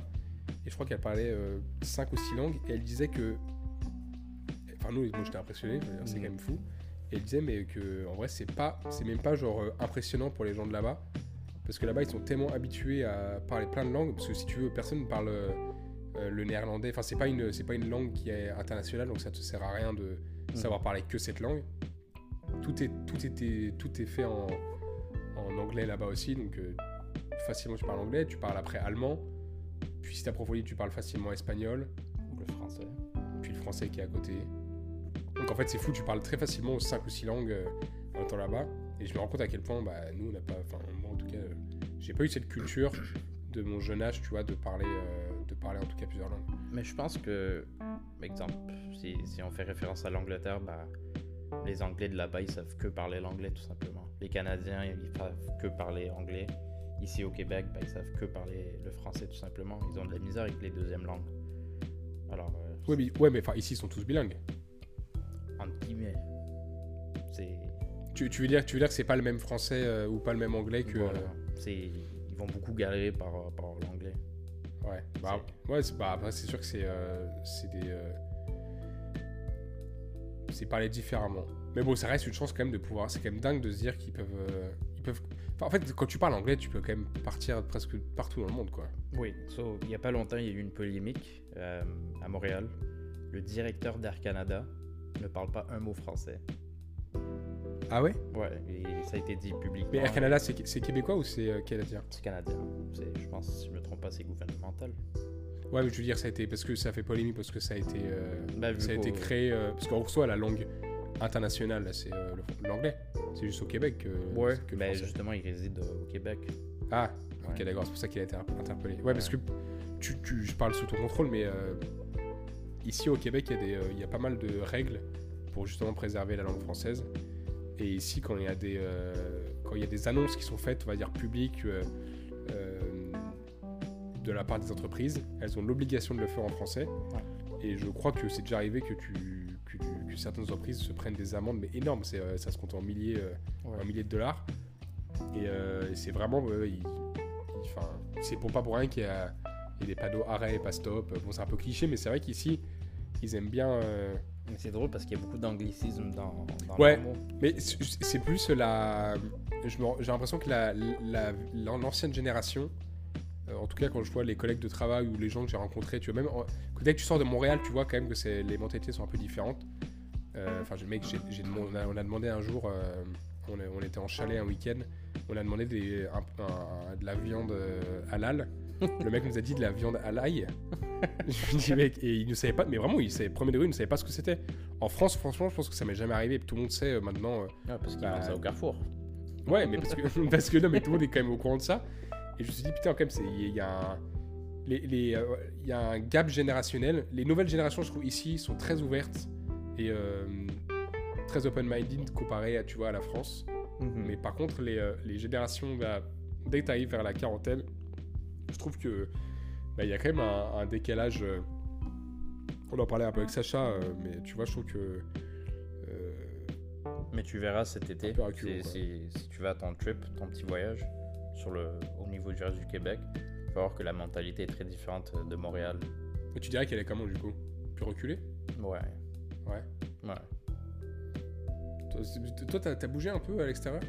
Et je crois qu'elle parlait 5 ou 6 langues et elle disait que. Enfin, nous, moi j'étais impressionné, c'est Mhm. quand même fou. Et elle disait, mais que en vrai, c'est pas, c'est même pas genre impressionnant pour les gens de là-bas. Parce que là-bas, ils sont tellement habitués à parler plein de langues. Parce que si tu veux, personne ne parle euh, euh, le néerlandais. Enfin, c'est pas, une, c'est pas une langue qui est internationale, donc ça te sert à rien de savoir parler que cette langue. Tout est, tout était, tout est fait en, en anglais là-bas aussi. Donc, euh, facilement, tu parles anglais. Tu parles après allemand. Puis, si t'approfondis, tu parles facilement espagnol. Le français. Puis, le français qui est à côté. Donc, en fait, c'est fou. Tu parles très facilement 5 ou 6 langues euh, en étant là-bas. Et je me rends compte à quel point, bah, nous, on n'a pas. Enfin, tout cas, j'ai pas eu cette culture de mon jeune âge, tu vois, de parler, euh, de parler en tout cas plusieurs langues. Mais je pense que, exemple, si, si on fait référence à l'Angleterre, bah, les Anglais de là-bas, ils savent que parler l'anglais, tout simplement. Les Canadiens, ils savent que parler anglais. Ici au Québec, bah, ils savent que parler le français, tout simplement. Ils ont de la misère avec les deuxièmes langues. Alors, euh, Ouais, mais, ouais, mais enfin, ici, ils sont tous bilingues. entre guillemets, c'est. Tu, tu veux dire, tu veux dire que c'est pas le même français euh, ou pas le même anglais que. voilà. c'est ils vont beaucoup galérer par, par l'anglais. Ouais, bah, ouais c'est bah, après, c'est sûr que c'est euh, c'est des. euh, c'est parlé différemment. Mais bon, ça reste une chance quand même de pouvoir. C'est quand même dingue de se dire qu'ils peuvent. euh, ils peuvent... enfin, en fait, quand tu parles anglais, tu peux quand même partir presque partout dans le monde, quoi. Oui, so, il n'y a pas longtemps, il y a eu une polémique euh, à Montréal. Le directeur d'Air Canada ne parle pas un mot français. Ah ouais Ouais, et ça a été dit publiquement. Mais Air Canada, c'est québécois ou c'est euh, canadien C'est canadien. Je pense, si je me trompe pas, c'est gouvernemental. Ouais, mais je veux dire, ça a été. Parce que ça fait polémique, parce que ça a été. euh, Bah, ça a été créé. euh, parce qu'en soi, la langue internationale, c'est euh, l'anglais. C'est juste au Québec que, Ouais, que mais français. justement, il réside au Québec. Ah, ok, d'accord, c'est pour ça qu'il a été interpellé. Ouais, parce que tu, tu- je parle sous ton contrôle, mais euh, ici au Québec, il y, a des, euh, il y a pas mal de règles pour justement préserver la langue française. Et ici, quand il y a des, euh, quand il y a des annonces qui sont faites, on va dire publiques, euh, euh, de la part des entreprises, elles ont l'obligation de le faire en français. Et je crois que c'est déjà arrivé que, tu, que, tu- que certaines entreprises se prennent des amendes, mais énormes, c'est, ça se compte en milliers, euh, Ouais. un millier de dollars. Et euh, c'est vraiment. il- il- c'est pour pas pour rien qu'il y a, il y a des panneaux arrêt et pas stop. Bon, c'est un peu cliché, mais c'est vrai qu'ici, ils aiment bien. euh, Mais c'est drôle parce qu'il y a beaucoup d'anglicisme dans, dans Ouais. Mais c'est plus la. J'ai l'impression que la- la- la- l'ancienne génération, euh, en tout cas quand je vois les collègues de travail ou les gens que j'ai rencontrés, tu vois, même dès que tu sors de Montréal, tu vois quand même que les mentalités sont un peu différentes. Euh, Enfin, j'ai- mec, on, a, on a demandé un jour, euh, on, était en chalet un week-end, on a demandé des, un- un- de la viande euh, halal. Le mec nous a dit de la viande à l'ail. je me dis, mec, et il ne savait pas, mais vraiment, il savait, premier degré, il ne savait pas ce que c'était. En France, franchement, je pense que ça m'est jamais arrivé. Tout le monde sait euh, maintenant. euh, Ah, parce qu'ils Bah, ça au Carrefour. Ouais, mais parce que, parce que non, mais tout le monde est quand même au courant de ça. Et je me suis dit, putain, quand même, il y, a un. les- les, euh, Il y a un gap générationnel. Les nouvelles générations, je trouve, ici, sont très ouvertes et très open-minded comparé à, tu vois, à la France. Mais par contre, les, les générations, bah, dès que tu arrives vers la quarantaine, je trouve que bah, il y a quand même un, un décalage. euh, on en parlait un peu avec Sacha, euh, mais tu vois, je trouve que. euh, Mais tu verras cet été, reculons, si, si- tu vas à ton trip, ton petit voyage sur le, au niveau du reste du Québec, tu vas voir que la mentalité est très différente de Montréal. mais tu dirais qu'elle est comment du coup? Plus reculée? Ouais. Ouais. Ouais. Toi, t'as t'as bougé un peu à l'extérieur?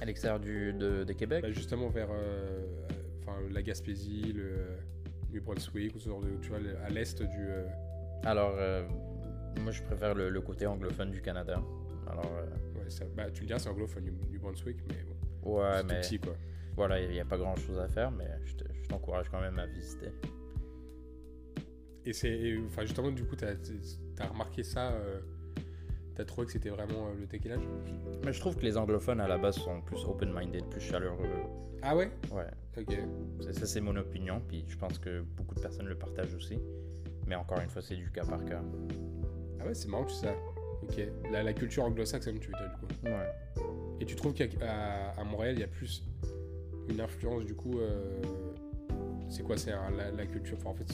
À l'extérieur de, de Québec? Bah, Justement vers euh, enfin, la Gaspésie, le New Brunswick, ou ce genre de, tu vois, à l'est du. euh, Alors, euh, Moi, je préfère le, le côté anglophone du Canada. Alors, euh, Ouais, ça- bah, tu me diras, c'est anglophone du, du Brunswick, mais bon, ouais, tout mais petit quoi. voilà, il n'y a pas grand chose à faire, mais je te- je t'encourage quand même à visiter. Et c'est. Enfin, justement, du coup, t'as as remarqué ça. euh, t'as trouvé que c'était vraiment euh, le décalage Mais je trouve que les anglophones à la base sont plus open-minded, plus chaleureux. Ah ouais? Ouais, Ok. ça c'est mon opinion, puis je pense que beaucoup de personnes le partagent aussi. Mais encore une fois, c'est du cas par cas. Ah ouais, c'est marrant sais ça. Ok. La, la culture anglo-saxonne, tu veux dire, du coup. Ouais. Et tu trouves qu'à à Montréal, il y a plus une influence, du coup. euh, c'est quoi C'est la, la culture? Enfin, en fait,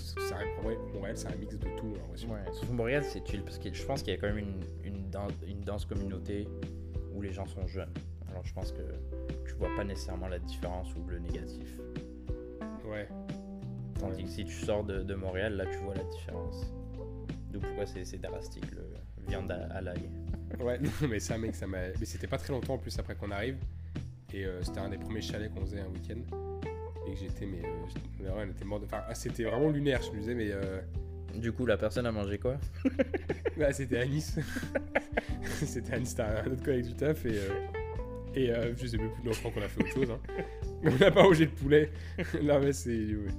vrai, Montréal, c'est un mix de tout, l'impression. Ouais, surtout Montréal, c'est chill parce que je pense qu'il y a quand même une, une, dan- une danse communauté où les gens sont jeunes. Alors je pense que tu vois pas nécessairement la différence ou le négatif. Ouais. Tandis que si tu sors de, de Montréal, là tu vois la différence. D'où pourquoi c'est c'est drastique le viande à, à l'ail. Ouais, non, mais ça, mec, ça m'a. Mais c'était pas très longtemps en plus après qu'on arrive. Et euh, c'était un des premiers chalets qu'on faisait un week-end. Et que j'étais, mais. Euh, ouais, on était mort de. Enfin, ah, c'était vraiment lunaire, je me disais, mais. Euh... Du coup, la personne a mangé quoi? Ouais, c'était Nice. c'était Nice, c'était un autre collègue du taf. Et. euh, Et euh, je sais même plus, non, je crois qu'on a fait autre chose. Hein. On n'a pas mangé de poulet. non, mais c'est. ouais.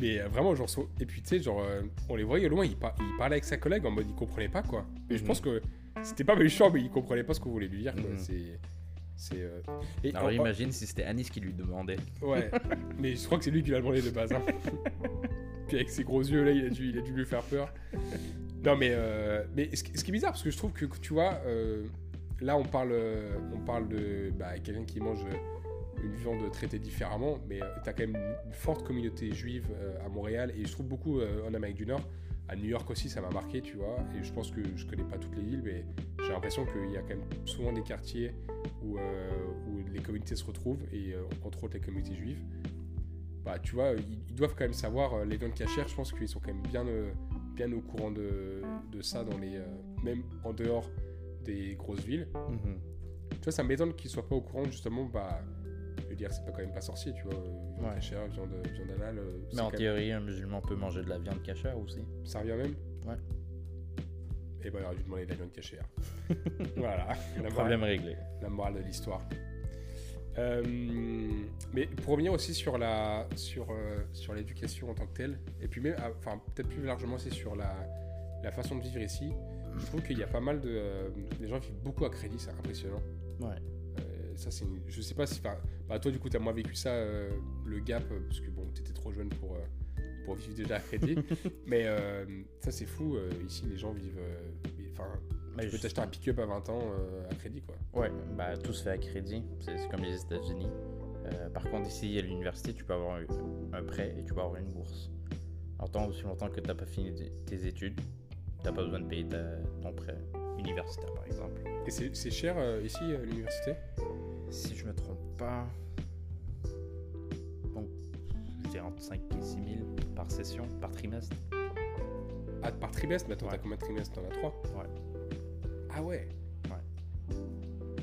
Mais euh, vraiment, genre. Et puis, tu sais, genre, euh, on les voyait au loin, il, par- il parlait avec sa collègue en mode il comprenait pas, quoi. Mais je Mhm. pense que c'était pas méchant, mais il comprenait pas ce qu'on voulait lui dire, quoi. Mhm. C'est. C'est. euh, et Alors en- imagine si c'était Anis qui lui demandait. Ouais, mais je crois que c'est lui qui l'a demandé de base. hein. Puis avec ses gros yeux, là, il a dû, il a dû lui faire peur. Non, mais, euh, mais ce, qui ce qui est bizarre, parce que je trouve que, tu vois, euh, là, on parle, euh, on parle de bah, quelqu'un qui mange une viande traitée différemment, mais tu t'as quand même une forte communauté juive euh, à Montréal, et je trouve beaucoup euh, en Amérique du Nord. À New York aussi, ça m'a marqué, tu vois, et je pense que je connais pas toutes les villes, mais j'ai l'impression qu'il y a quand même souvent des quartiers où, euh, où les communautés se retrouvent, et euh, entre autres les communautés juives. Bah, tu vois, ils, ils doivent quand même savoir, euh, les viandes cachères, je pense qu'ils sont quand même bien, euh, bien au courant de, de ça, dans les, même en dehors des grosses villes. Tu vois, ça m'étonne qu'ils soient pas au courant, justement, bah, je veux dire, c'est pas quand même pas sorcier, tu vois, euh, viande Ouais. cachère, viande, viande halal, euh, c'est Mais en même- théorie, un musulman peut manger de la viande cachère aussi. ça revient même Ouais. Et ben, il aurait dû demander de la viande cachère. voilà. Problème réglé. la morale de l'histoire. Euh, mais pour revenir aussi sur la sur euh, sur l'éducation en tant que telle, et puis même, ah, enfin peut-être plus largement aussi sur la la façon de vivre ici, je trouve qu'il y a pas mal de euh, les gens vivent beaucoup à crédit, c'est impressionnant. Ouais. Ça c'est, une- je sais pas si, enfin, bah toi du coup t'as moins vécu ça, euh, le gap, euh, parce que bon t'étais trop jeune pour euh, pour vivre déjà à crédit, mais ça c'est fou. ici les gens vivent, enfin Mais tu peux t'acheter un pick-up à 20 ans à crédit quoi. Ouais, bah tout se fait à crédit, c'est comme les États-Unis. Euh, par contre, ici à l'université, tu peux avoir un, un prêt et tu peux avoir une bourse. Alors, tant aussi longtemps que tu n'as pas fini tes- études, tu n'as pas besoin de payer ta- ton prêt universitaire, par exemple. Et c'est c'est cher euh, ici à l'université? Si je me trompe pas, bon, je dirais entre 5 et 6 000 par session, par trimestre. Ah, par trimestre Mais attends, Ouais. t'as combien de trimestres? T'en as 3 Ouais. Ah ouais? Ouais.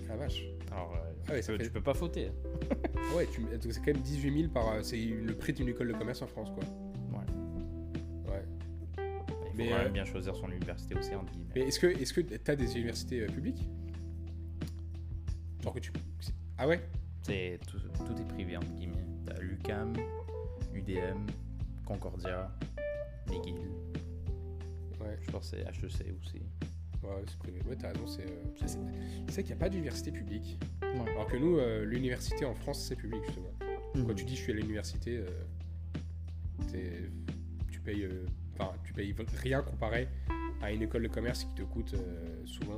La vache. Alors, euh, Ah ouais, tu, peux, fait- tu peux pas fauter. ouais, tu... c'est quand même 18 000 par. euh, C'est le prix d'une école de commerce en France, quoi. Ouais. Ouais. Il faut Mais, quand euh, même bien choisir son université aussi, entre guillemets. Mais est-ce que est-ce que t'as des universités euh, publiques? Genre que tu. Ah ouais? C'est tout, tout est privé entre guillemets. T'as l'UCAM, UDM, Concordia, McGill. Ouais, Je pense que c'est HEC aussi. ouais c'est privé. Ouais, t'as raison, c'est. euh, qu'il n'y a pas d'université publique. Ouais. Alors que nous, euh, l'université en France, c'est public, justement. Quand tu dis je suis à l'université, euh, tu payes. euh, Enfin, tu payes rien comparé à une école de commerce qui te coûte souvent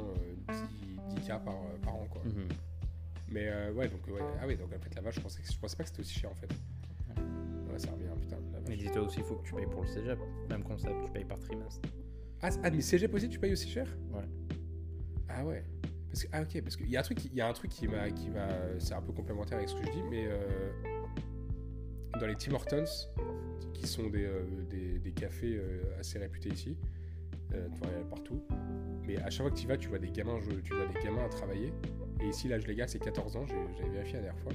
euh, 10, 10 k par, euh, par an, quoi. Mhm. Mais euh, ouais, donc ouais, ah ouais, donc en fait la vache, je pensais, que- je pensais pas que c'était aussi cher en fait. Ouais, ça revient, putain. La Mais vache. dis-toi aussi, il faut que tu payes pour le cégep. Même concept, tu payes par trimestre. Ah, ah, mais cégep aussi, tu payes aussi cher? Ouais. Ah ouais. Parce que, ah ok, parce qu'il y a un truc, il y a un truc qui m'a, qui m'a, c'est un peu complémentaire avec ce que je dis, mais euh, dans les Tim Hortons, qui sont des, euh, des, des cafés euh, assez réputés ici, euh, tu vois, il y en a partout. Mais à chaque fois que tu y vas, tu vois des gamins, tu vois des gamins à travailler. Et ici, l'âge légal, c'est 14 ans. J'avais vérifié la dernière fois.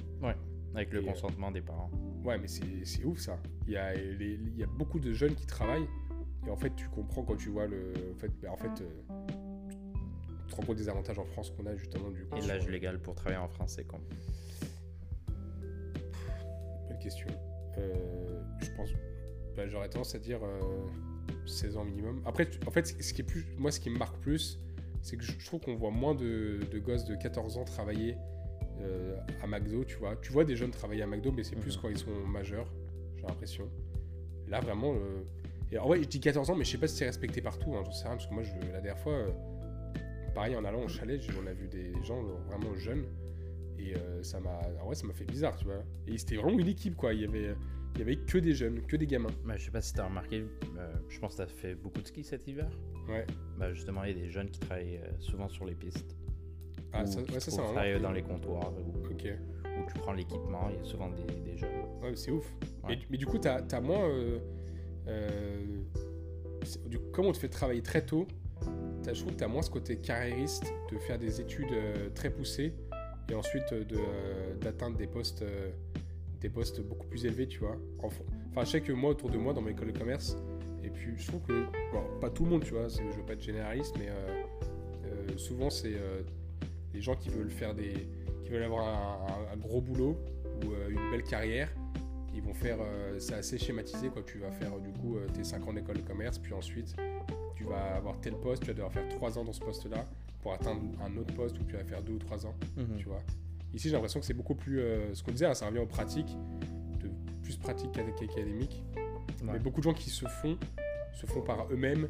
Avec le Et, euh, consentement des parents. Ouais, mais c'est ouf ça. Il y, a les- il y a beaucoup de jeunes qui travaillent. Et en fait, tu comprends quand tu vois le. En fait, ben, en fait euh, tu te rends compte des avantages en France qu'on a justement du coup. Et l'âge légal pour travailler en France, c'est con. Bonne question. Euh, je pense. bah, J'aurais tendance à dire euh, 16 ans minimum. Après, en fait, ce qui est plus, moi, ce qui me marque plus, c'est que je, trouve qu'on voit moins de, de gosses de 14 ans travailler euh, à McDo, tu vois. Tu vois des jeunes travailler à McDo, mais c'est plus Mhm. quand ils sont majeurs, j'ai l'impression. Là, vraiment. euh, Et alors, ouais, je dis 14 ans, mais je sais pas si c'est respecté partout, hein, j'en sais rien, parce que moi, je, la dernière fois, euh, pareil, en allant au chalet, on a vu des gens vraiment jeunes. Et ça m'a en vrai, ça m'a fait bizarre, tu vois. Et c'était vraiment une équipe, quoi. Il y avait, il y avait que des jeunes, que des gamins. Bah, je sais pas si t'as remarqué, euh, je pense que t'as fait beaucoup de ski cet hiver. Ouais. Bah, justement, il y a des jeunes qui travaillent euh, souvent sur les pistes. Ah, ça, ouais, ça, un travailler dans les comptoirs, ou, Ok. où tu prends l'équipement, il y a souvent des, des jeunes. Ouais, c'est ouf. Ouais. Mais, mais du coup, t'as as moins. euh, euh, du comme on te fait travailler très tôt, je trouve que tu as moins ce côté carriériste de faire des études très poussées et ensuite de, d'atteindre des postes, des postes beaucoup plus élevés, tu vois. Enfin, enfin, je sais que moi, autour de moi, dans mon école de commerce, et puis je trouve que, bon, pas tout le monde, tu vois, je veux pas être généraliste, mais euh, euh, souvent, c'est euh, les gens qui veulent faire des. qui veulent avoir un, un- un gros boulot ou une belle carrière ils vont faire, euh, c'est assez schématisé quoi. Tu vas faire euh, du coup euh, tes 5 ans d'école de commerce, puis ensuite tu vas avoir tel poste, tu vas devoir faire 3 ans dans ce poste-là pour atteindre un autre poste où tu vas faire 2 ou 3 ans, tu vois. Ici j'ai l'impression que c'est beaucoup plus, euh, ce qu'on disait, hein, ça revient aux pratiques, de plus pratique qu'académique. Ouais. Mais beaucoup de gens qui se font, se font par eux-mêmes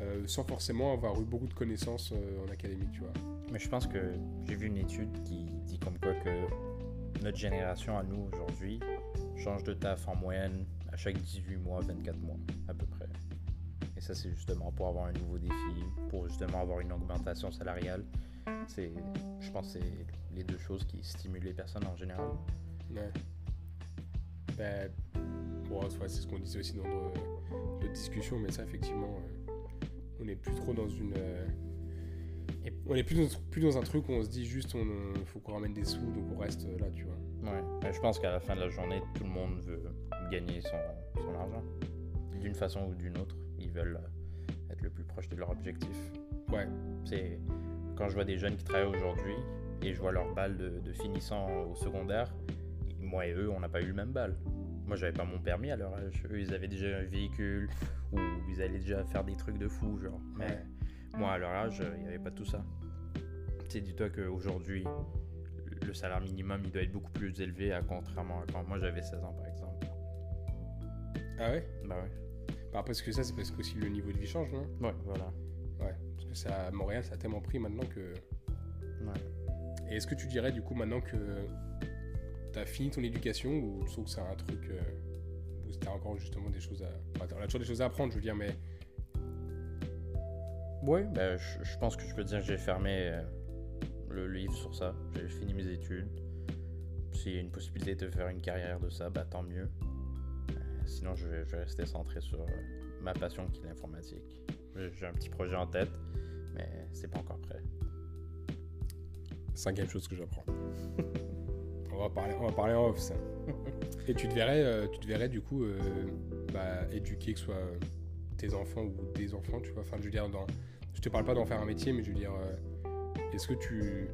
euh, sans forcément avoir eu beaucoup de connaissances euh, en académique, tu vois. Mais je pense que j'ai vu une étude qui dit comme quoi que notre génération à nous aujourd'hui change de taf en moyenne à chaque 18 mois, 24 mois à peu près. Et ça c'est justement pour avoir un nouveau défi, pour justement avoir une augmentation salariale. C'est, je pense que c'est les deux choses qui stimulent les personnes en général. Ouais. Ben, bon, c'est ce qu'on disait aussi dans nos- notre discussion, mais ça, effectivement, euh, on n'est plus trop dans une. euh, Et- on est plus dans, plus dans un truc où on se dit juste, on, euh, faut qu'on ramène des sous, donc on reste là, tu vois. Ouais. Mais je pense qu'à la fin de la journée, tout le monde veut gagner son, son argent. D'une façon ou d'une autre, ils veulent être le plus proche de leur objectif. Ouais, C'est quand je vois des jeunes qui travaillent aujourd'hui et je vois leur balle de, de finissant au secondaire, moi et eux, on n'a pas eu le même bal. Moi, j'avais pas mon permis à leur âge. Eux, ils avaient déjà un véhicule ou ils allaient déjà faire des trucs de fou, genre. Mais Ouais. moi, à leur âge, il n'y avait pas tout ça. Tu sais, dis-toi qu'aujourd'hui, le salaire minimum, il doit être beaucoup plus élevé, à contrairement à quand moi j'avais 16 ans, par exemple. ah ouais? Bah ouais. bah, Parce que ça, c'est parce que aussi le niveau de vie change, non? Ouais, voilà. Ouais, parce que ça, Montréal, ça a tellement pris maintenant que. Ouais. Et est-ce que tu dirais, du coup, maintenant que t'as fini ton éducation, ou tu trouves que c'est un truc euh, où t'as encore justement des choses à. On a toujours des choses à apprendre, je veux dire, mais. Ouais, ben, je, pense que je peux dire que j'ai fermé euh, le livre sur ça. J'ai fini mes études. S'il y a une possibilité de faire une carrière de ça, bah tant mieux. Euh, sinon, je vais, je vais rester centré sur ma passion qui est l'informatique. J'ai un petit projet en tête, mais c'est pas encore prêt. Cinquième chose que j'apprends. on, va parler, on va parler en off, ça. Et tu te verrais, euh, tu te verrais du coup, euh, bah, éduquer que ce soit euh, tes enfants ou des enfants, tu vois. Enfin, je veux dire, dans, je te parle pas d'en faire un métier, mais je veux dire, est-ce que tu,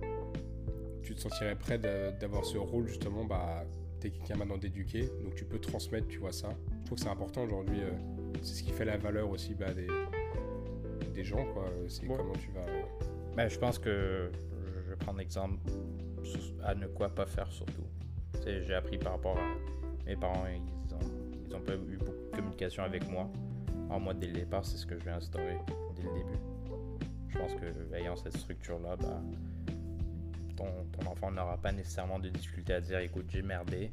tu te sentirais prêt d'a- d'avoir ce rôle justement, bah, t'es quelqu'un maintenant d'éduquer, donc tu peux transmettre, tu vois ça. Je trouve que c'est important aujourd'hui. c'est ce qui fait la valeur aussi bah, des, des gens, quoi. C'est Ouais. comment tu vas. Ben, je pense que prendre exemple à ne quoi pas faire surtout. J'ai appris par rapport à mes parents, ils ont, ils ont pas eu beaucoup de communication avec moi. En moi, dès le départ, c'est ce que je vais instaurer dès le début. Je pense que ayant cette structure-là, bah, ton, ton enfant n'aura pas nécessairement de difficulté à dire écoute, j'ai merdé.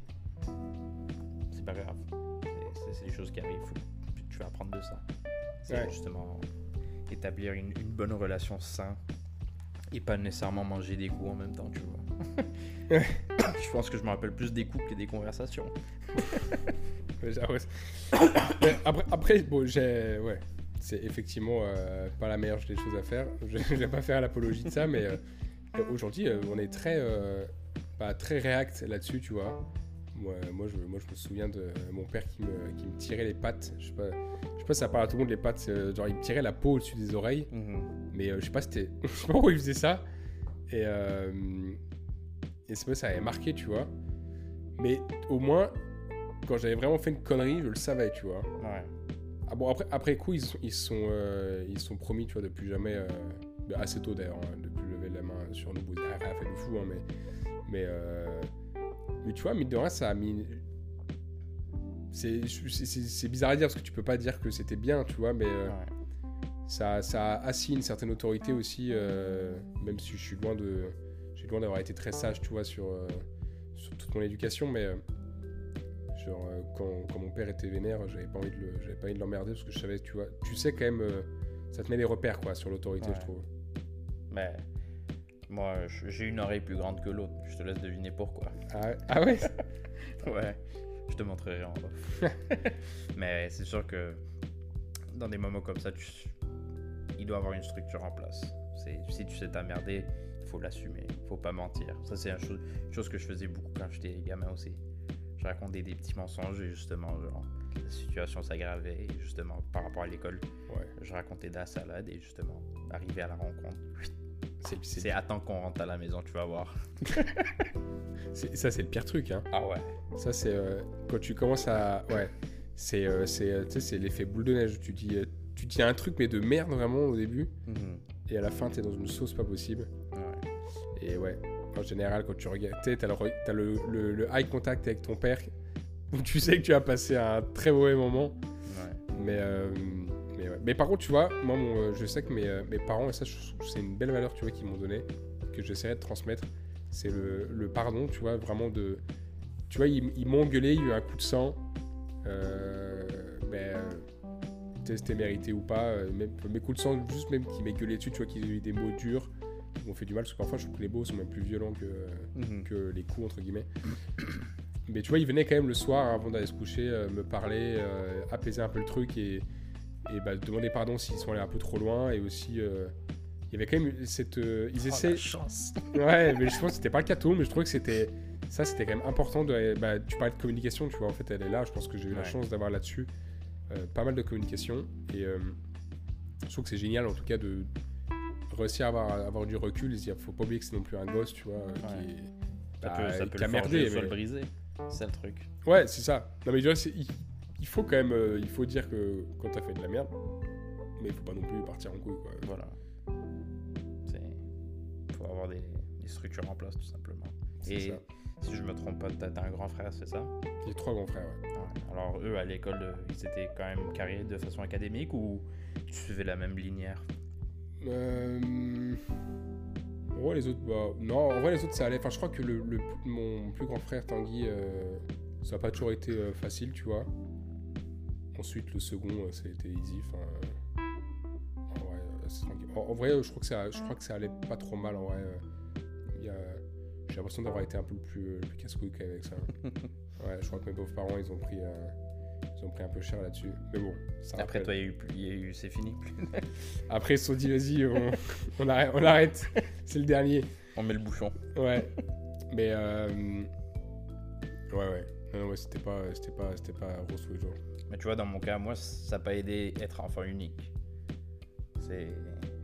C'est pas grave. C'est- des choses qui arrivent. Faut- tu vas apprendre de ça. C'est Ouais. justement établir une, une bonne relation saine et pas nécessairement manger des coups en même temps, tu vois. je pense que je me rappelle plus des coups que des conversations. Après, après, bon, j'ai. Ouais. C'est effectivement euh, pas la meilleure des choses à faire. Je, je vais pas faire l'apologie de ça, mais euh, aujourd'hui, euh, on est très, bah, très réact là-dessus, tu vois. Moi, moi, je, moi, je me souviens de mon père qui me, qui me tirait les pattes. Je sais pas, je sais pas si ça parle à tout le monde les pattes. euh, Genre, il me tirait la peau au-dessus des oreilles. Mhm. Mais euh, je sais pas, c'était. je sais pas pourquoi il faisait ça. Et, euh, et c'est pas ça avait marqué, tu vois. Mais au moins, quand j'avais vraiment fait une connerie, je le savais, tu vois. Ouais. Ah bon, après, après coup, ils se sont, ils sont, ils sont promis, tu vois, de plus jamais. de- assez tôt d'ailleurs, hein, de plus lever la main sur nous. Rien fait de fou, hein, mais. Mais, mais tu vois, mine de rien, ça a mis. C'est bizarre à dire parce que tu peux pas dire que c'était bien, tu vois, mais. euh, Ouais. ça, ça a assis une certaine autorité aussi, euh, même si je suis loin de, suis loin d'avoir été très sage, tu vois, sur, euh, sur toute mon éducation, mais genre quand, quand mon père était vénère, j'avais pas envie de le- l'emmerder parce que je savais, tu vois, tu sais quand même, ça te met des repères quoi sur l'autorité, Ouais. je trouve. Mais moi, j'ai une oreille plus grande que l'autre. Je te laisse deviner pourquoi. Ah, ouais- ah ouais? Ouais, je te montrerai en off. Mais c'est sûr que dans des moments comme ça, tu- il doit avoir une structure en place. Si tu sais t'emmerder, il faut l'assumer, il faut pas mentir. Ça, c'est une chose, une chose que je faisais beaucoup quand j'étais gamin aussi. Je racontais des petits mensonges et justement, genre, la situation s'aggravait justement, par rapport à l'école, Ouais. je racontais de la salade et justement, arrivé à la rencontre, C'est- attends qu'on rentre à la maison, tu vas voir. c'est- ça c'est le pire truc, hein. Ah ouais. Ça c'est euh, quand tu commences à, ouais, c'est, euh, c'est, euh, tu sais, c'est l'effet boule de neige. Tu dis, euh, tu dis un truc mais de merde vraiment au début. Mhm. Et à la fin, t'es dans une sauce pas possible. Ouais. Et ouais, en général, quand tu regardes, t'as le, t'as le, le- contact avec ton père, où tu sais que tu as passé un très mauvais moment. Ouais. Mais, euh, mais, mais par contre, tu vois, moi, mon, euh, je sais que mes, euh, mes parents, et ça, c'est une belle valeur, tu vois, qu'ils m'ont donné, que j'essaierai de transmettre, c'est le, le pardon, tu vois, vraiment de... Tu vois, ils, ils m'ont engueulé, il y a eu un coup de sang. Euh, ben, euh, c'était mérité ou pas. Même, mes coups de sang, juste même qui m'aient gueulé dessus, tu vois, qu'ils aient eu des mots durs, qui m'ont fait du mal, parce que parfois, je trouve que les mots sont même plus violents que, Mhm. que les coups, entre guillemets. Mais tu vois, il venait quand même le soir, avant d'aller se coucher, euh, me parler, euh, apaiser un peu le truc et, et bah, demander pardon s'ils sont allés un peu trop loin. Et aussi, euh, il y avait quand même cette. euh, ils Oh, essaient. la chance. Ouais, mais je pense que c'était pas le cas tout, mais je trouvais que c'était. Ça, c'était quand même important. De, bah, tu parlais de communication, tu vois, en fait, elle est là. Je pense que j'ai eu la chance d'avoir là-dessus euh, pas mal de communication. Et euh, je trouve que c'est génial, en tout cas, de réussir à avoir, à avoir du recul dire, faut pas oublier que c'est non plus un gosse, tu vois, qui, Ouais. est- Ça bah, peut, ça peut qui le forger, mais- le briser. C'est le truc. Ouais, c'est ça. Non, mais dirais, c'est- il, faut quand même. euh, il faut dire que quand t'as fait de la merde, mais il faut pas non plus partir en couille, quoi. Voilà. Il faut avoir des, des structures en place, tout simplement. Et ça. si je me trompe pas, t'as un grand frère, c'est ça? J'ai trois grands frères, ouais. Ouais. Alors, eux, à l'école, euh, ils étaient quand même carrés de façon académique ou tu suivais la même linéaire? Euh... En vrai, les autres, bah, non, en vrai, les autres, ça allait. Enfin, je crois que le, le- mon plus grand frère, Tanguy, euh, ça n'a pas toujours été euh, facile, tu vois. Ensuite, le second, euh, ça a été easy. Enfin, euh, en vrai, euh, c'est tranquille. En, en vrai, euh, je crois, que ça, je crois que ça allait pas trop mal, en vrai. euh. Il y a- J'ai l'impression d'avoir été un peu le plus, plus casse-couille quand même avec ça. ouais, je crois que mes beaux-parents, ils ont pris... euh, ils ont pris un peu cher là-dessus. Mais bon, ça Après, rappelle- toi, il y a eu, y a eu c'est fini. Après, ils se sont dit, vas-y, on, on arrête. On arrête. C'est le dernier. On met le bouchon. Ouais. Mais, euh, ouais, ouais. Non, non, ouais, c'était pas, c'était pas, c'était pas les jours. Mais tu vois, dans mon cas, moi, ça n'a pas aidé être enfant unique. C'est.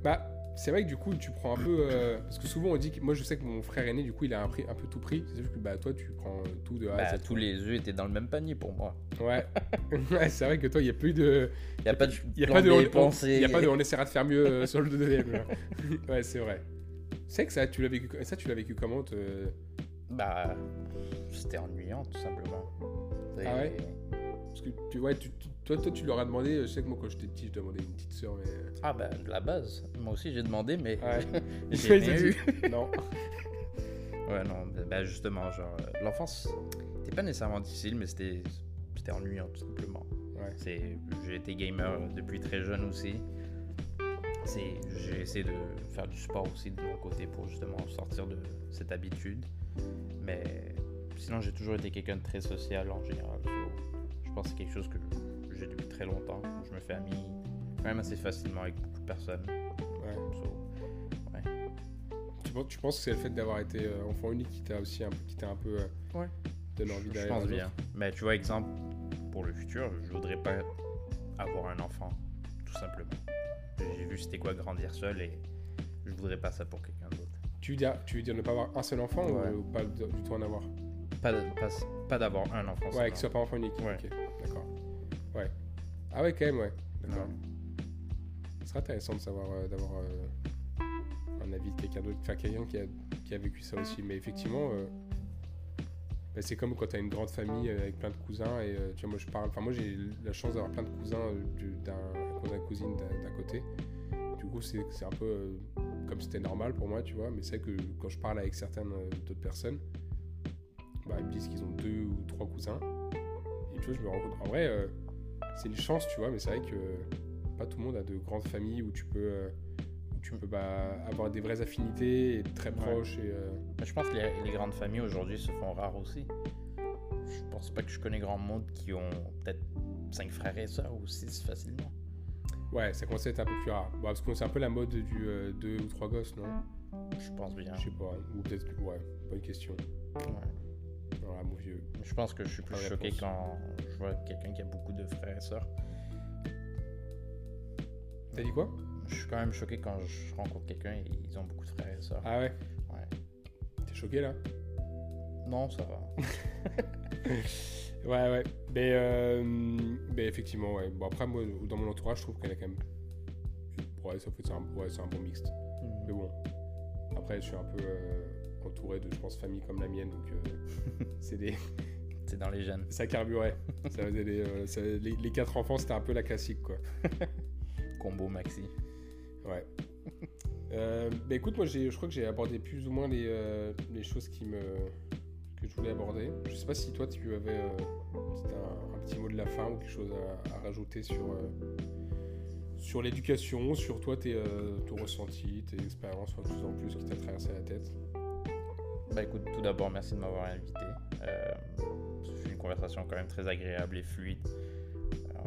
Bah, c'est vrai que du coup, tu prends un peu. euh, parce que souvent, on dit que. Moi, je sais que mon frère aîné, du coup, il a un, prix, un peu tout pris. C'est juste que bah, toi, tu prends tout de A à Bah, Z. tous les œufs étaient dans le même panier pour moi. Ouais. ouais, c'est vrai que toi, il n'y a plus de. Il n'y a pas de. Il n'y a, pas de on, a pas de essaiera de faire mieux euh, sur le deuxième. ouais, c'est vrai. C'est que ça, tu l'as vécu, ça, tu l'as vécu comment te- Bah, c'était ennuyant, tout simplement. Ah ouais? Parce que tu, ouais, tu- tu- toi, toi, tu leur as demandé. Je sais que moi, quand j'étais petit, je demandais une petite sœur, mais. Ah bah, de la base. Moi aussi, j'ai demandé, mais Ouais. j'ai rien eu. Non. Ouais, non, bah, justement, genre, euh, l'enfance, c'était pas nécessairement difficile, mais c'était ennuyant, tout simplement. Ouais. J'ai été gamer depuis très jeune aussi. J'ai essayé de faire du sport aussi de mon côté pour justement sortir de cette habitude. Mais sinon, j'ai toujours été quelqu'un de très social en général. So, je pense c'est quelque chose que j'ai depuis très longtemps. Je me fais ami quand même assez facilement avec beaucoup de personnes. Ouais. So, Tu penses, tu penses que c'est le fait d'avoir été euh, enfant unique qui t'a aussi un, qui t'a un peu. euh, Ouais. donne envie Je d'aller pense vers bien. Mais tu vois, exemple, pour le futur, je voudrais pas avoir un enfant, tout simplement. J'ai vu c'était quoi grandir seul et je voudrais pas ça pour quelqu'un d'autre. Tu veux dire, tu veux dire ne pas avoir un seul enfant Ouais. ou, pas du tout en avoir? Pas, pas, pas d'avoir un enfant Ouais, que ce soit pas enfant unique. Ouais. D'accord. Ouais. Ah ouais, quand même, ouais. D'accord. Ce serait intéressant de savoir, euh, d'avoir euh, un avis de quelqu'un d'autre, enfin quelqu'un qui a, qui a vécu ça aussi. Mais effectivement, euh, bah, c'est comme quand tu as une grande famille avec plein de cousins et tu vois, moi je parle, enfin moi j'ai la chance d'avoir plein de cousins du- d'un cousin cousine d'un côté. Du coup, c'est un peu comme c'était normal pour moi, tu vois. Mais c'est vrai que quand je parle avec certaines d'autres personnes, bah, ils me disent qu'ils ont deux ou trois cousins. Et tu vois, je me rends compte. En vrai, euh, c'est une chance, tu vois, mais c'est vrai que pas tout le monde a de grandes familles où tu peux, euh, où tu peux bah, avoir des vraies affinités et être très Ouais. proches. Et, euh, Mais je pense que les, les grandes familles aujourd'hui se font rares aussi. Je pense pas que je connais grand monde qui ont peut-être 5 frères et sœurs ou 6 facilement. Ouais, ça commence à être un peu plus rare. Bon, parce que c'est un peu la mode du euh, deux ou trois gosses, non? Je pense bien. Je sais pas. Ou peut-être que. Ouais, bonne question. Ouais. Voilà, mon vieux. Je pense que je suis plus Pas choqué réponse. quand je vois quelqu'un qui a beaucoup de frères et sœurs. T'as dit quoi? Je suis quand même choqué quand je rencontre quelqu'un et ils ont beaucoup de frères et sœurs. Ah ouais? Ouais. T'es choqué là? Non, ça va. Ouais, ouais. Mais, euh, mais effectivement, ouais. Bon, après, moi, dans mon entourage, je trouve qu'il y en a quand même. Ouais, ça fait c'est un, ouais, c'est un bon mixte. Mais bon, après, je suis un peu euh, entouré de, je pense, familles comme la mienne, donc euh, c'est des, C'est dans les gènes. ça carburait. ça des, euh, ça- les, les quatre enfants, c'était un peu la classique, quoi. Combo maxi. Ouais. Euh, bah écoute, moi, je crois que j'ai abordé plus ou moins les, euh, les choses qui me, que je voulais aborder. Je sais pas si toi, tu avais euh, un, un petit mot de la fin ou quelque chose à, à rajouter sur, sur l'éducation, sur toi, tes, ton ressenti, tes expériences, quelque chose en plus qui t'a traversé la tête. Bah écoute, tout d'abord, merci de m'avoir invité. Euh, c'est une conversation quand même très agréable et fluide. Euh,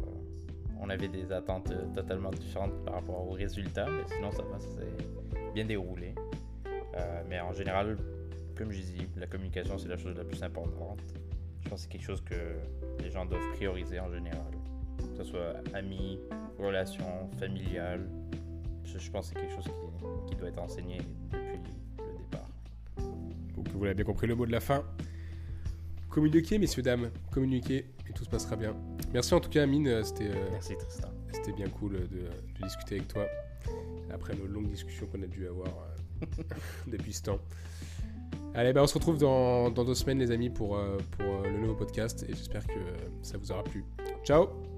on avait des attentes totalement différentes par rapport aux résultats, mais sinon ça va, c'est bien déroulé. Euh, mais en général, comme je dis, la communication c'est la chose la plus importante. Je pense que c'est quelque chose que les gens doivent prioriser en général. Que ce soit amis, relations, familiales. Je, pense que c'est quelque chose qui, doit être enseigné depuis. Vous l'avez bien compris, le mot de la fin. Communiquez, messieurs, dames. Communiquez et tout se passera bien. Merci en tout cas, Amine. euh, C'était euh, Merci Tristan. c'était bien cool de, de discuter avec toi. Après nos longues discussions qu'on a dû avoir euh, depuis ce temps. Allez, bah, on se retrouve dans, dans deux semaines, les amis, pour, euh, pour euh, le nouveau podcast. Et j'espère que euh, ça vous aura plu. Ciao